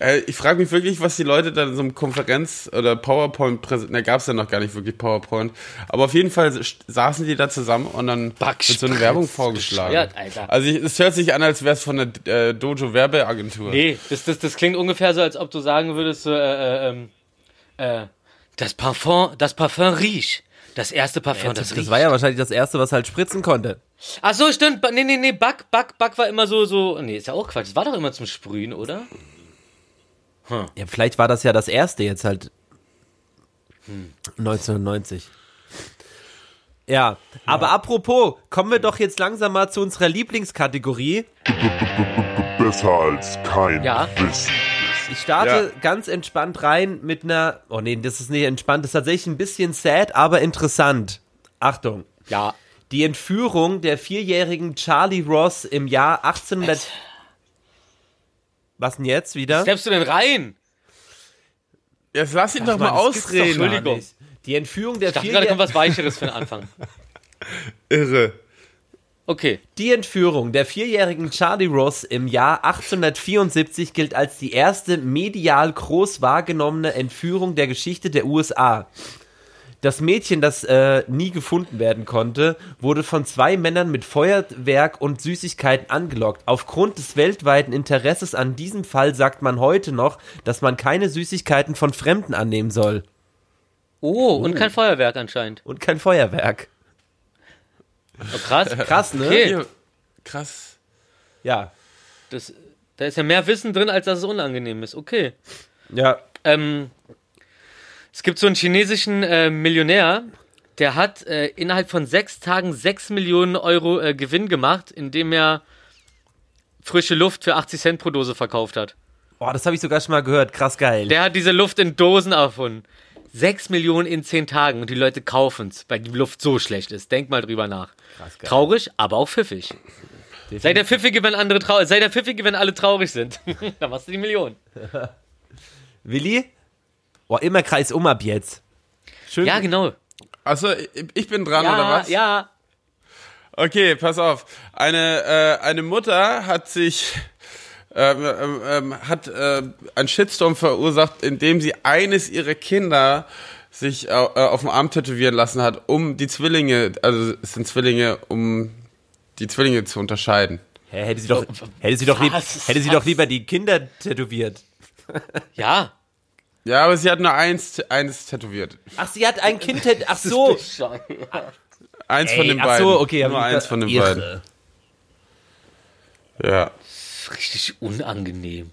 Äh, ich frage mich wirklich, was die Leute dann in so einem Konferenz- oder PowerPoint präsentieren. Da gab es ja noch gar nicht wirklich PowerPoint. Aber auf jeden Fall saßen die da zusammen und dann wird so eine. Werbung vorgeschlagen. Bescheuert, Alter. Also es hört sich an, als wäre es von der äh, Dojo Werbeagentur. Nee, das, das, das klingt ungefähr so, als ob du sagen würdest, so, äh, äh, ähm, äh, das Parfum, das Parfum riecht. Das erste Parfum, das, Das, riecht. war ja wahrscheinlich das erste, was halt spritzen konnte. Ach so, stimmt. Nee, nee, nee, Back, Back, Back war immer so, so, nee, ist ja auch Quatsch. Das war doch immer zum Sprühen, oder? Ja, vielleicht war das ja das erste jetzt halt. 1990. Ja, aber apropos, kommen wir doch jetzt langsam mal zu unserer Lieblingskategorie. Besser als kein Ja. Wissen. Ich starte Ja. ganz entspannt rein mit einer. Oh nee, das ist nicht entspannt, das ist tatsächlich ein bisschen sad, aber interessant. Achtung. Ja. Die Entführung der vierjährigen Charlie Ross im Jahr 1800. Was denn jetzt wieder? Steppst du denn rein? Jetzt lass ihn doch Mann, mal doch ausreden. gar Entschuldigung. Die Entführung der Ich dachte gerade, kommt vierjährigen. was Weicheres für den Anfang. Irre. Okay. Die Entführung der vierjährigen Charlie Ross im Jahr 1874 gilt als die erste medial groß wahrgenommene Entführung der Geschichte der USA. Das Mädchen, das äh, nie gefunden werden konnte, wurde von zwei Männern mit Feuerwerk und Süßigkeiten angelockt. Aufgrund des weltweiten Interesses an diesem Fall sagt man heute noch, dass man keine Süßigkeiten von Fremden annehmen soll. Oh, und kein Feuerwerk anscheinend. Und kein Feuerwerk. Oh, krass. Krass, ne? Okay. Krass. Ja. Das, da ist ja mehr Wissen drin, als dass es unangenehm ist. Okay. Ja. Ähm, es gibt so einen chinesischen äh, Millionär, der hat äh, innerhalb von sechs Tagen sechs Millionen Euro äh, Gewinn gemacht, indem er frische Luft für 80 Cent pro Dose verkauft hat. Boah, das habe ich sogar schon mal gehört. Krass geil. Der hat diese Luft in Dosen erfunden. Sechs Millionen in zehn Tagen und die Leute kaufen es, weil die Luft so schlecht ist. Denk mal drüber nach. Krass geil. Traurig, aber auch pfiffig. Sei der Pfiffige, wenn andere traurig, sei der Pfiffige, wenn alle traurig sind. Dann machst du die Million. Willi? Boah, immer Kreis um ab jetzt. Schön. Ja, genau. Achso, ich, bin dran, oder Ja, was? ja. Okay, pass auf. Eine, äh, eine Mutter hat sich ähm, ähm, ähm, hat äh, einen Shitstorm verursacht, indem sie eines ihrer Kinder sich äh, auf dem Arm tätowieren lassen hat, um die Zwillinge, also es sind Zwillinge, um die Zwillinge zu unterscheiden. Hä, hätte sie doch, hätte sie doch, lieb, hätte sie doch lieber die Kinder tätowiert. Ja. Ja, aber sie hat nur eins, eins tätowiert. Ach, sie hat ein Kind tät- Ach so. Eins von Ey, den ach beiden. so, okay. Nur eins von den Irre. beiden. Ja. Richtig unangenehm.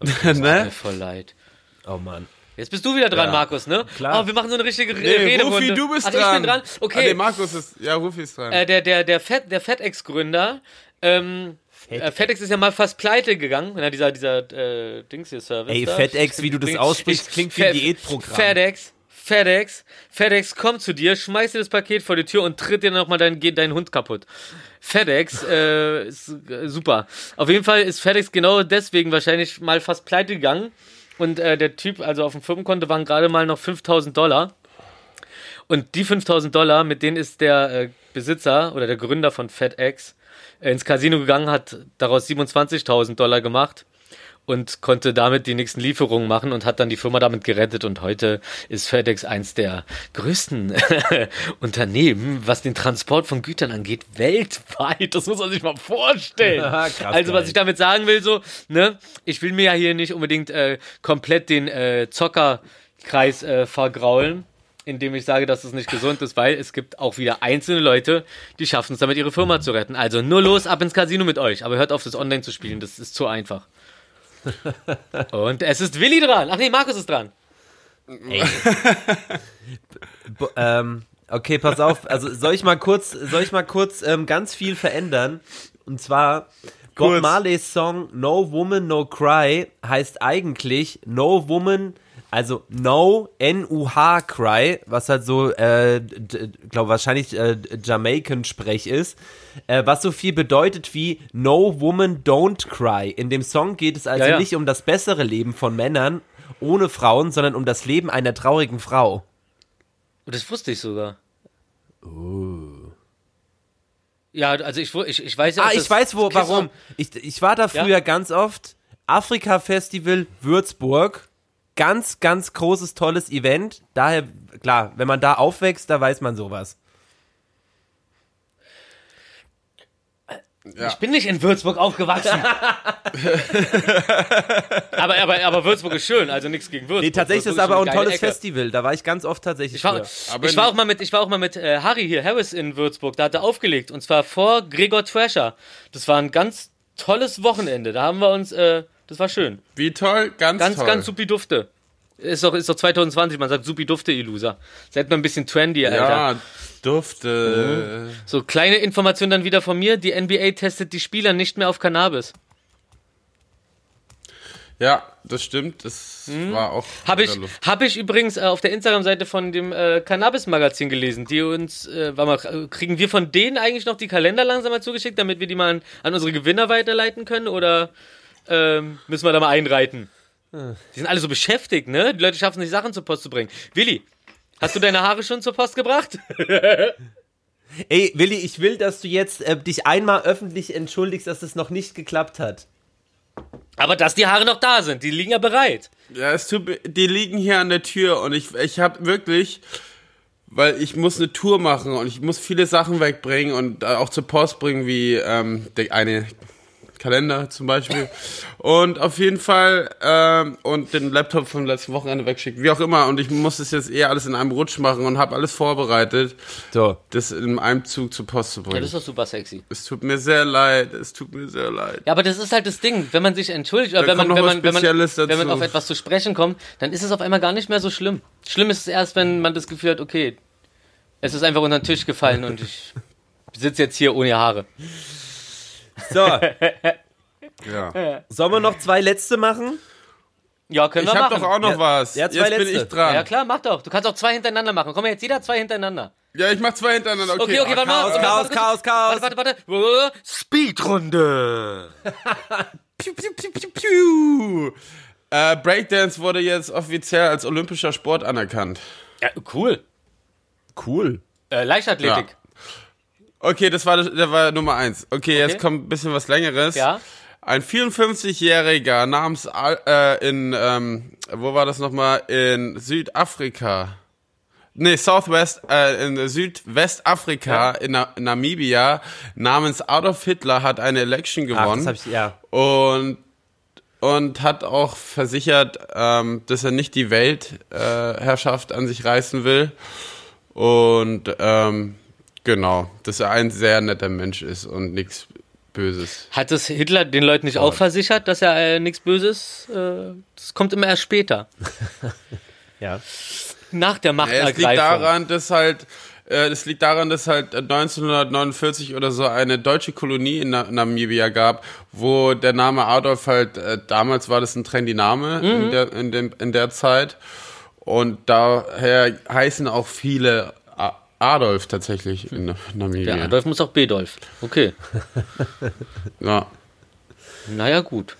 Mir ne? voll leid. Oh Mann. Jetzt bist du wieder dran, Ja. Markus, ne? Klar. Oh, wir machen so eine richtige Re Nee, Rederunde. Rufi, du bist Ach, dran. ich bin dran. Ah, Okay. nee, Markus ist, ja, Rufi ist dran. äh, der der der Fett der FedEx-Gründer. Ähm, äh, FedEx ist ja mal fast pleite gegangen, na, dieser dieser äh, Dings hier Service. Ey, da. FedEx, wie du das aussprichst, ich- klingt wie ein Diätprogramm. FedEx, FedEx, FedEx kommt zu dir, schmeißt dir das Paket vor die Tür und tritt dir nochmal deinen deinen Hund kaputt. FedEx äh, ist äh, super. Auf jeden Fall ist FedEx genau deswegen wahrscheinlich mal fast pleite gegangen. Und äh, der Typ, also auf dem Firmenkonto waren gerade mal noch 5000 Dollar. Und die 5000 Dollar, mit denen ist der äh, Besitzer oder der Gründer von FedEx ins Casino gegangen, hat daraus 27.000 Dollar gemacht und konnte damit die nächsten Lieferungen machen und hat dann die Firma damit gerettet. Und heute ist FedEx eins der größten Unternehmen, was den Transport von Gütern angeht, weltweit. Das muss man sich mal vorstellen. Krass also, was ich damit sagen will, so, ne, ich will mir ja hier nicht unbedingt äh, komplett den äh, Zockerkreis äh, vergraulen indem ich sage, dass es nicht gesund ist, weil es gibt auch wieder einzelne Leute, die schaffen es damit, ihre Firma zu retten. Also nur los, ab ins Casino mit euch. Aber hört auf, das online zu spielen. Das ist zu einfach. Und es ist Willi dran. Ach nee, Markus ist dran. Bo- ähm, okay, pass auf. Also soll ich mal kurz, soll ich mal kurz ähm, ganz viel verändern? Und zwar Bob. Marleys Song No Woman No Cry heißt eigentlich No Woman Also No, N-U-H Cry, was halt so, äh, glaube wahrscheinlich äh, Jamaican-Sprech ist, äh, was so viel bedeutet wie No Woman Don't Cry. In dem Song geht es also Ja, ja. nicht um das bessere Leben von Männern ohne Frauen, sondern um das Leben einer traurigen Frau. Das wusste ich sogar. Ja, also ich, ich, ich weiß ja Ah, ich weiß wo, warum. Ich, ich war da Ja? früher ganz oft. Afrika Festival Würzburg. Ganz, ganz großes, tolles Event. Daher, klar, wenn man da aufwächst, da weiß man sowas. Ja. Ich bin nicht in Würzburg aufgewachsen. aber, aber, aber Würzburg ist schön, also nichts gegen Würzburg. Nee, tatsächlich ist Würzburg aber auch ein tolles Ecke. Festival. Da war ich ganz oft tatsächlich. Ich war, ich war auch mal mit, ich war auch mal mit äh, Harry hier, Harris in Würzburg. Da hat er aufgelegt und zwar vor Gregor Thrasher. Das war ein ganz tolles Wochenende. Da haben wir uns, äh, das war schön. Wie toll, ganz, Ganz, toll. ganz supi dufte. Ist doch, ist doch 2020, man sagt supi dufte Ilusa. Seid mal ein bisschen trendy, Alter. Ja, Dufte. So, kleine Information dann wieder von mir. Die NBA testet die Spieler nicht mehr auf Cannabis. Ja, das stimmt. Das war auch. Habe ich, hab ich übrigens äh, auf der Instagram-Seite von dem äh, Cannabis-Magazin gelesen, die uns, äh, warte mal, äh, kriegen wir von denen eigentlich noch die Kalender langsam mal zugeschickt, damit wir die mal an, an unsere Gewinner weiterleiten können oder ähm, müssen wir da mal einreiten? Die sind alle so beschäftigt, ne? Die Leute schaffen es nicht, Sachen zur Post zu bringen. Willi, hast du deine Haare schon zur Post gebracht? Ey, Willi, ich will, dass du jetzt äh, dich einmal öffentlich entschuldigst, dass es noch nicht geklappt hat. Aber dass die Haare noch da sind, die liegen ja bereit. Ja, es tut, mir- die liegen hier an der Tür und ich, ich habe wirklich, weil ich muss eine Tour machen und ich muss viele Sachen wegbringen und äh, auch zur Post bringen, wie ähm, der eine Kalender zum Beispiel. Und auf jeden Fall ähm, und den Laptop vom letzten Wochenende wegschicken, wie auch immer. Und ich muss das jetzt eher alles in einem Rutsch machen und habe alles vorbereitet, So. das in einem Zug zur Post zu Ja, bringen. das ist doch super sexy. es tut mir sehr leid, es tut mir sehr leid. Ja, aber das ist halt das Ding. Wenn man sich entschuldigt oder Da wenn man, wenn, man, wenn, man, wenn man auf etwas zu sprechen kommt, dann ist es auf einmal gar nicht mehr so schlimm. Schlimm ist es erst, wenn man das Gefühl hat, okay, es ist einfach unter den Tisch gefallen und ich sitze jetzt hier ohne Haare. So, Ja. sollen wir noch zwei letzte machen? Ja, können Ich wir habe machen. doch auch noch Ja, was. ja, zwei Jetzt bin letzte. ich dran. ja klar, mach doch. Du kannst auch zwei hintereinander machen. Komm jetzt jeder zwei hintereinander. Ja, ich mach zwei hintereinander. Okay, Okay, okay, warte mal. Chaos, Warte, Chaos, warte, Chaos, Chaos. Warte, warte, warte. Speedrunde. Piu, piu, piu, piu, piu. Äh, Breakdance wurde jetzt offiziell als olympischer Sport anerkannt. Ja, cool. Cool. Äh, Leichtathletik. Okay, das war, der war Nummer eins. Okay, jetzt Okay. kommt ein bisschen was Längeres. Ja. Ein 54-Jähriger namens äh, in, ähm, wo war das nochmal? In Südafrika. Nee, Southwest, äh, in Südwestafrika, in, Na Namibia, namens Adolf Hitler hat eine Election Ach, gewonnen. das hab ich, ja. und und hat auch versichert, ähm, dass er nicht die Weltherrschaft äh, an sich reißen will und ähm, genau, dass er ein sehr netter Mensch ist und nichts Böses. Hat es Hitler den Leuten nicht auch versichert, dass er äh, nichts Böses? Äh, das kommt immer erst später. Ja. Nach der Ja, es Machtergreifung. liegt daran, dass halt äh, es liegt daran, dass halt 1949 oder so eine deutsche Kolonie in Na Namibia gab, wo der Name Adolf halt äh, damals war das ein trendy Name Mhm. in, der, in, dem, in der Zeit und daher heißen auch viele Adolf tatsächlich in Na- Namibia. Der Adolf muss auch Bedolf. Okay. Ja. Naja, gut.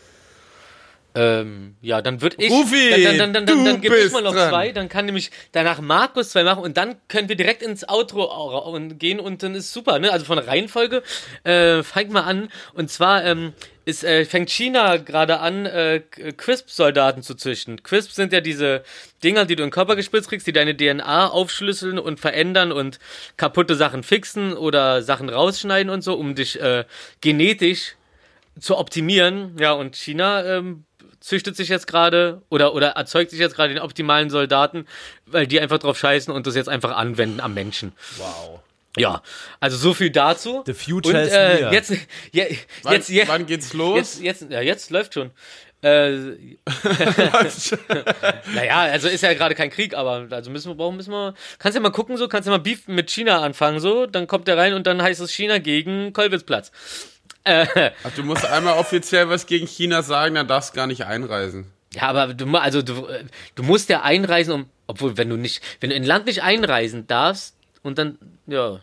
Ähm, ja, dann würde ich. Rufi, dann dann, dann, dann, dann, gebe ich mal noch dran. zwei. Dann kann nämlich danach Markus zwei machen und dann können wir direkt ins Outro gehen und dann ist super, ne? Also von der Reihenfolge äh, fangt mal an. Und zwar ähm, ist, äh, fängt China gerade an, äh, Crisp-Soldaten zu züchten. Crisp sind ja diese Dinger, die du in den Körper gespritzt kriegst, die deine DNA aufschlüsseln und verändern und kaputte Sachen fixen oder Sachen rausschneiden und so, um dich äh, genetisch zu optimieren. Ja, und China ähm, züchtet sich jetzt gerade oder, oder erzeugt sich jetzt gerade den optimalen Soldaten, weil die einfach drauf scheißen und das jetzt einfach anwenden am Menschen. Wow. Ja, also so viel dazu. The future und, is äh, near. jetzt, ja, Wann, jetzt, jetzt, wann geht's los? Jetzt, jetzt, ja, jetzt läuft schon. Äh, naja, also ist ja gerade kein Krieg, aber also müssen wir, brauchen, müssen wir, kannst ja mal gucken, so, kannst ja mal Beef mit China anfangen, so, dann kommt der rein und dann heißt es China gegen Kolwitzplatz. Äh, Ach, du musst einmal offiziell was gegen China sagen, dann darfst du gar nicht einreisen. Ja, aber du, also du, äh, du musst ja einreisen, um, obwohl, wenn du nicht, wenn du in ein Land nicht einreisen darfst und dann, ja,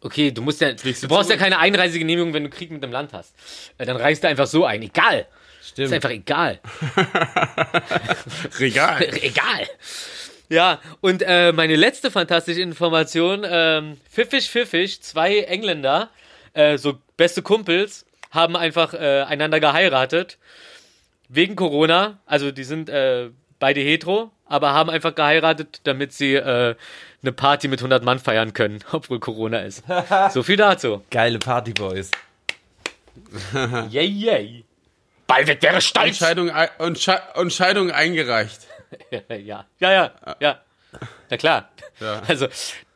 okay, du musst ja, du Fliegst du brauchst ja zurück. keine Einreisegenehmigung, wenn du Krieg mit dem Land hast. Äh, Dann reist du einfach so ein, egal. Ist einfach egal. Regal. egal. Ja, und äh, meine letzte fantastische Information, ähm, Pfiffig Pfiffig, zwei Engländer, äh, so beste Kumpels, haben einfach äh, einander geheiratet. Wegen Corona, also die sind äh, beide hetero, aber haben einfach geheiratet, damit sie äh, eine Party mit 100 Mann feiern können, obwohl Corona ist. so viel dazu. Geile Partyboys. Yay, yay. Ballweg wäre stolz. Entscheidung, ei- und, Sche und Scheidung eingereicht. Ja, ja, ja, ja. Na klar. Ja. Also,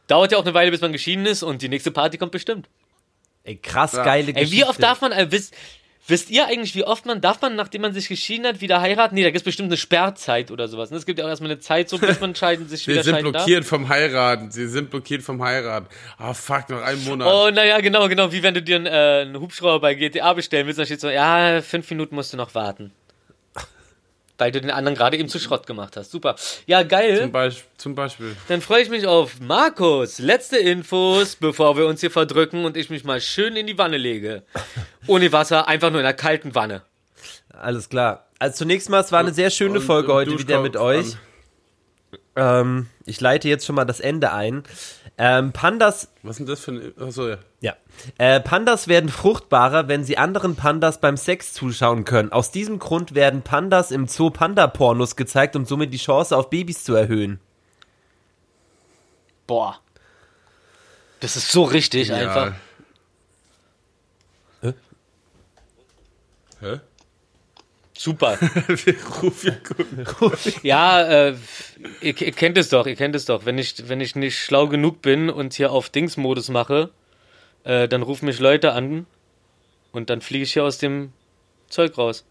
dauert ja auch eine Weile, bis man geschieden ist und die nächste Party kommt bestimmt. Ey, krass geile Ey, Geschichte. wie oft darf man, äh, wisst, wisst ihr eigentlich, wie oft man, darf man, nachdem man sich geschieden hat, wieder heiraten? Nee, da gibt es bestimmt eine Sperrzeit oder sowas. ne? Es gibt ja auch erstmal eine Zeit, so bis man scheiden, sich Wir wieder sind scheiden blockiert vom Heiraten. Sie sind blockiert vom Heiraten. Ah, fuck, noch einen Monat. darf. Oh, naja, genau, genau, wie wenn du dir einen, äh, einen Hubschrauber bei GTA bestellen willst, dann steht so, ja, fünf Minuten musst du noch warten. Weil du den anderen gerade eben zu Schrott gemacht hast. Super. Ja, geil. Zum, Beisp zum Beispiel. Dann freue ich mich auf Markus. Letzte Infos, bevor wir uns hier verdrücken und ich mich mal schön in die Wanne lege. Ohne Wasser, einfach nur in einer kalten Wanne. Alles klar. Also zunächst mal, es war eine sehr schöne Und- Folge und heute wieder mit euch. Ähm, ich leite jetzt schon mal das Ende ein. Ähm, Pandas, Was denn das für ein. Achso, ja. ja. Äh, Pandas werden fruchtbarer, wenn sie anderen Pandas beim Sex zuschauen können. Aus diesem Grund werden Pandas im Zoo Panda-Pornos gezeigt, um somit die Chance auf Babys zu erhöhen. Boah. Das ist so richtig einfach. Hä? Hä? Super. Ruf ja gut. Ja, äh, ihr, ihr kennt es doch, ihr kennt es doch. Wenn ich, wenn ich nicht schlau genug bin und hier auf Dings-Modus mache, äh, dann rufen mich Leute an und dann fliege ich hier aus dem Zeug raus.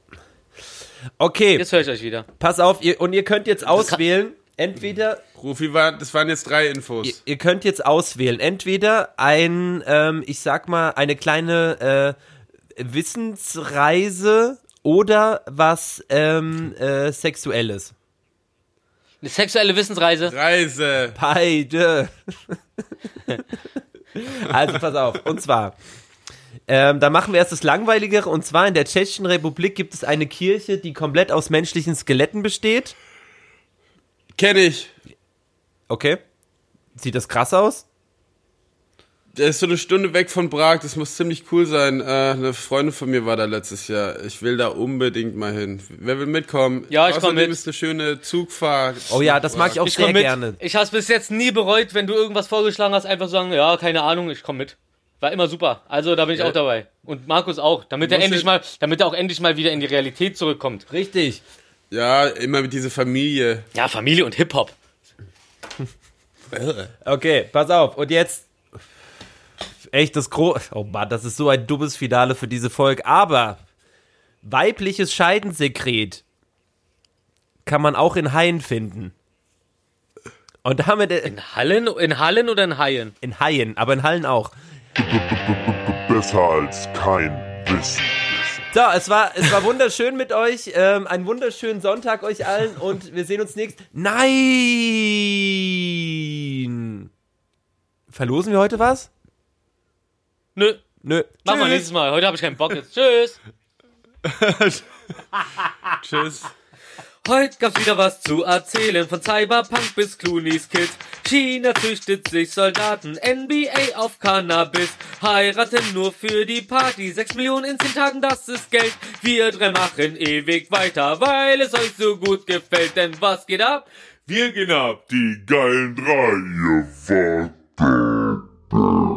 Okay, Jetzt höre ich euch wieder. pass auf, ihr, und ihr könnt jetzt auswählen, entweder Rufi war, das waren jetzt drei Infos. Ihr, ihr könnt jetzt auswählen. Entweder ein, ähm, ich sag mal, eine kleine äh, Wissensreise oder was ähm, äh, Sexuelles. Eine sexuelle Wissensreise. Reise. Beide. also pass auf. Und zwar, ähm, da machen wir erst das Langweiligere. Und zwar in der Tschechischen Republik gibt es eine Kirche, die komplett aus menschlichen Skeletten besteht. Kenn ich. Okay. Sieht das krass aus? Der ist so eine Stunde weg von Prag, das muss ziemlich cool sein. Äh, eine Freundin von mir war da letztes Jahr. Ich will da unbedingt mal hin. Wer will mitkommen? Ja, ich komm Außerdem mit. ist eine schöne Zugfahrt. Oh ja, das mag ich auch Ich sehr komme gerne. Ich habe es bis jetzt nie bereut, wenn du irgendwas vorgeschlagen hast, einfach sagen, ja, keine Ahnung, ich komme mit. War immer super. Also da bin ich Ja. auch dabei. Und Markus auch, damit er endlich mal, damit er auch endlich mal wieder in die Realität zurückkommt. Richtig. Ja, immer mit dieser Familie. Ja, Familie und Hip-Hop. Okay, pass auf. Und jetzt. Echt das Gro. Oh Mann, das ist so ein dummes Finale für diese Folge. Aber weibliches Scheidensekret kann man auch in Haien finden. Und damit in, In Hallen, in Hallen oder in Haien? in Haien, aber in Hallen auch. Besser als kein Wissen. So, es war, es war wunderschön mit euch. Ähm, einen wunderschönen Sonntag euch allen und wir sehen uns nächst. Nein! Verlosen wir heute was? Nö, Nö. machen wir nächstes Mal. Heute habe ich keinen Bock jetzt. Tschüss. Tschüss. Heute gab's wieder was zu erzählen, von Cyberpunk bis Clooney's Kids. China züchtet sich Soldaten, NBA auf Cannabis, heiraten nur für die Party. Sechs Millionen in zehn Tagen, das ist Geld. Wir drei machen ewig weiter, weil es euch so gut gefällt. Denn was geht ab? Wir gehen ab. Die geilen drei, ihr Wort.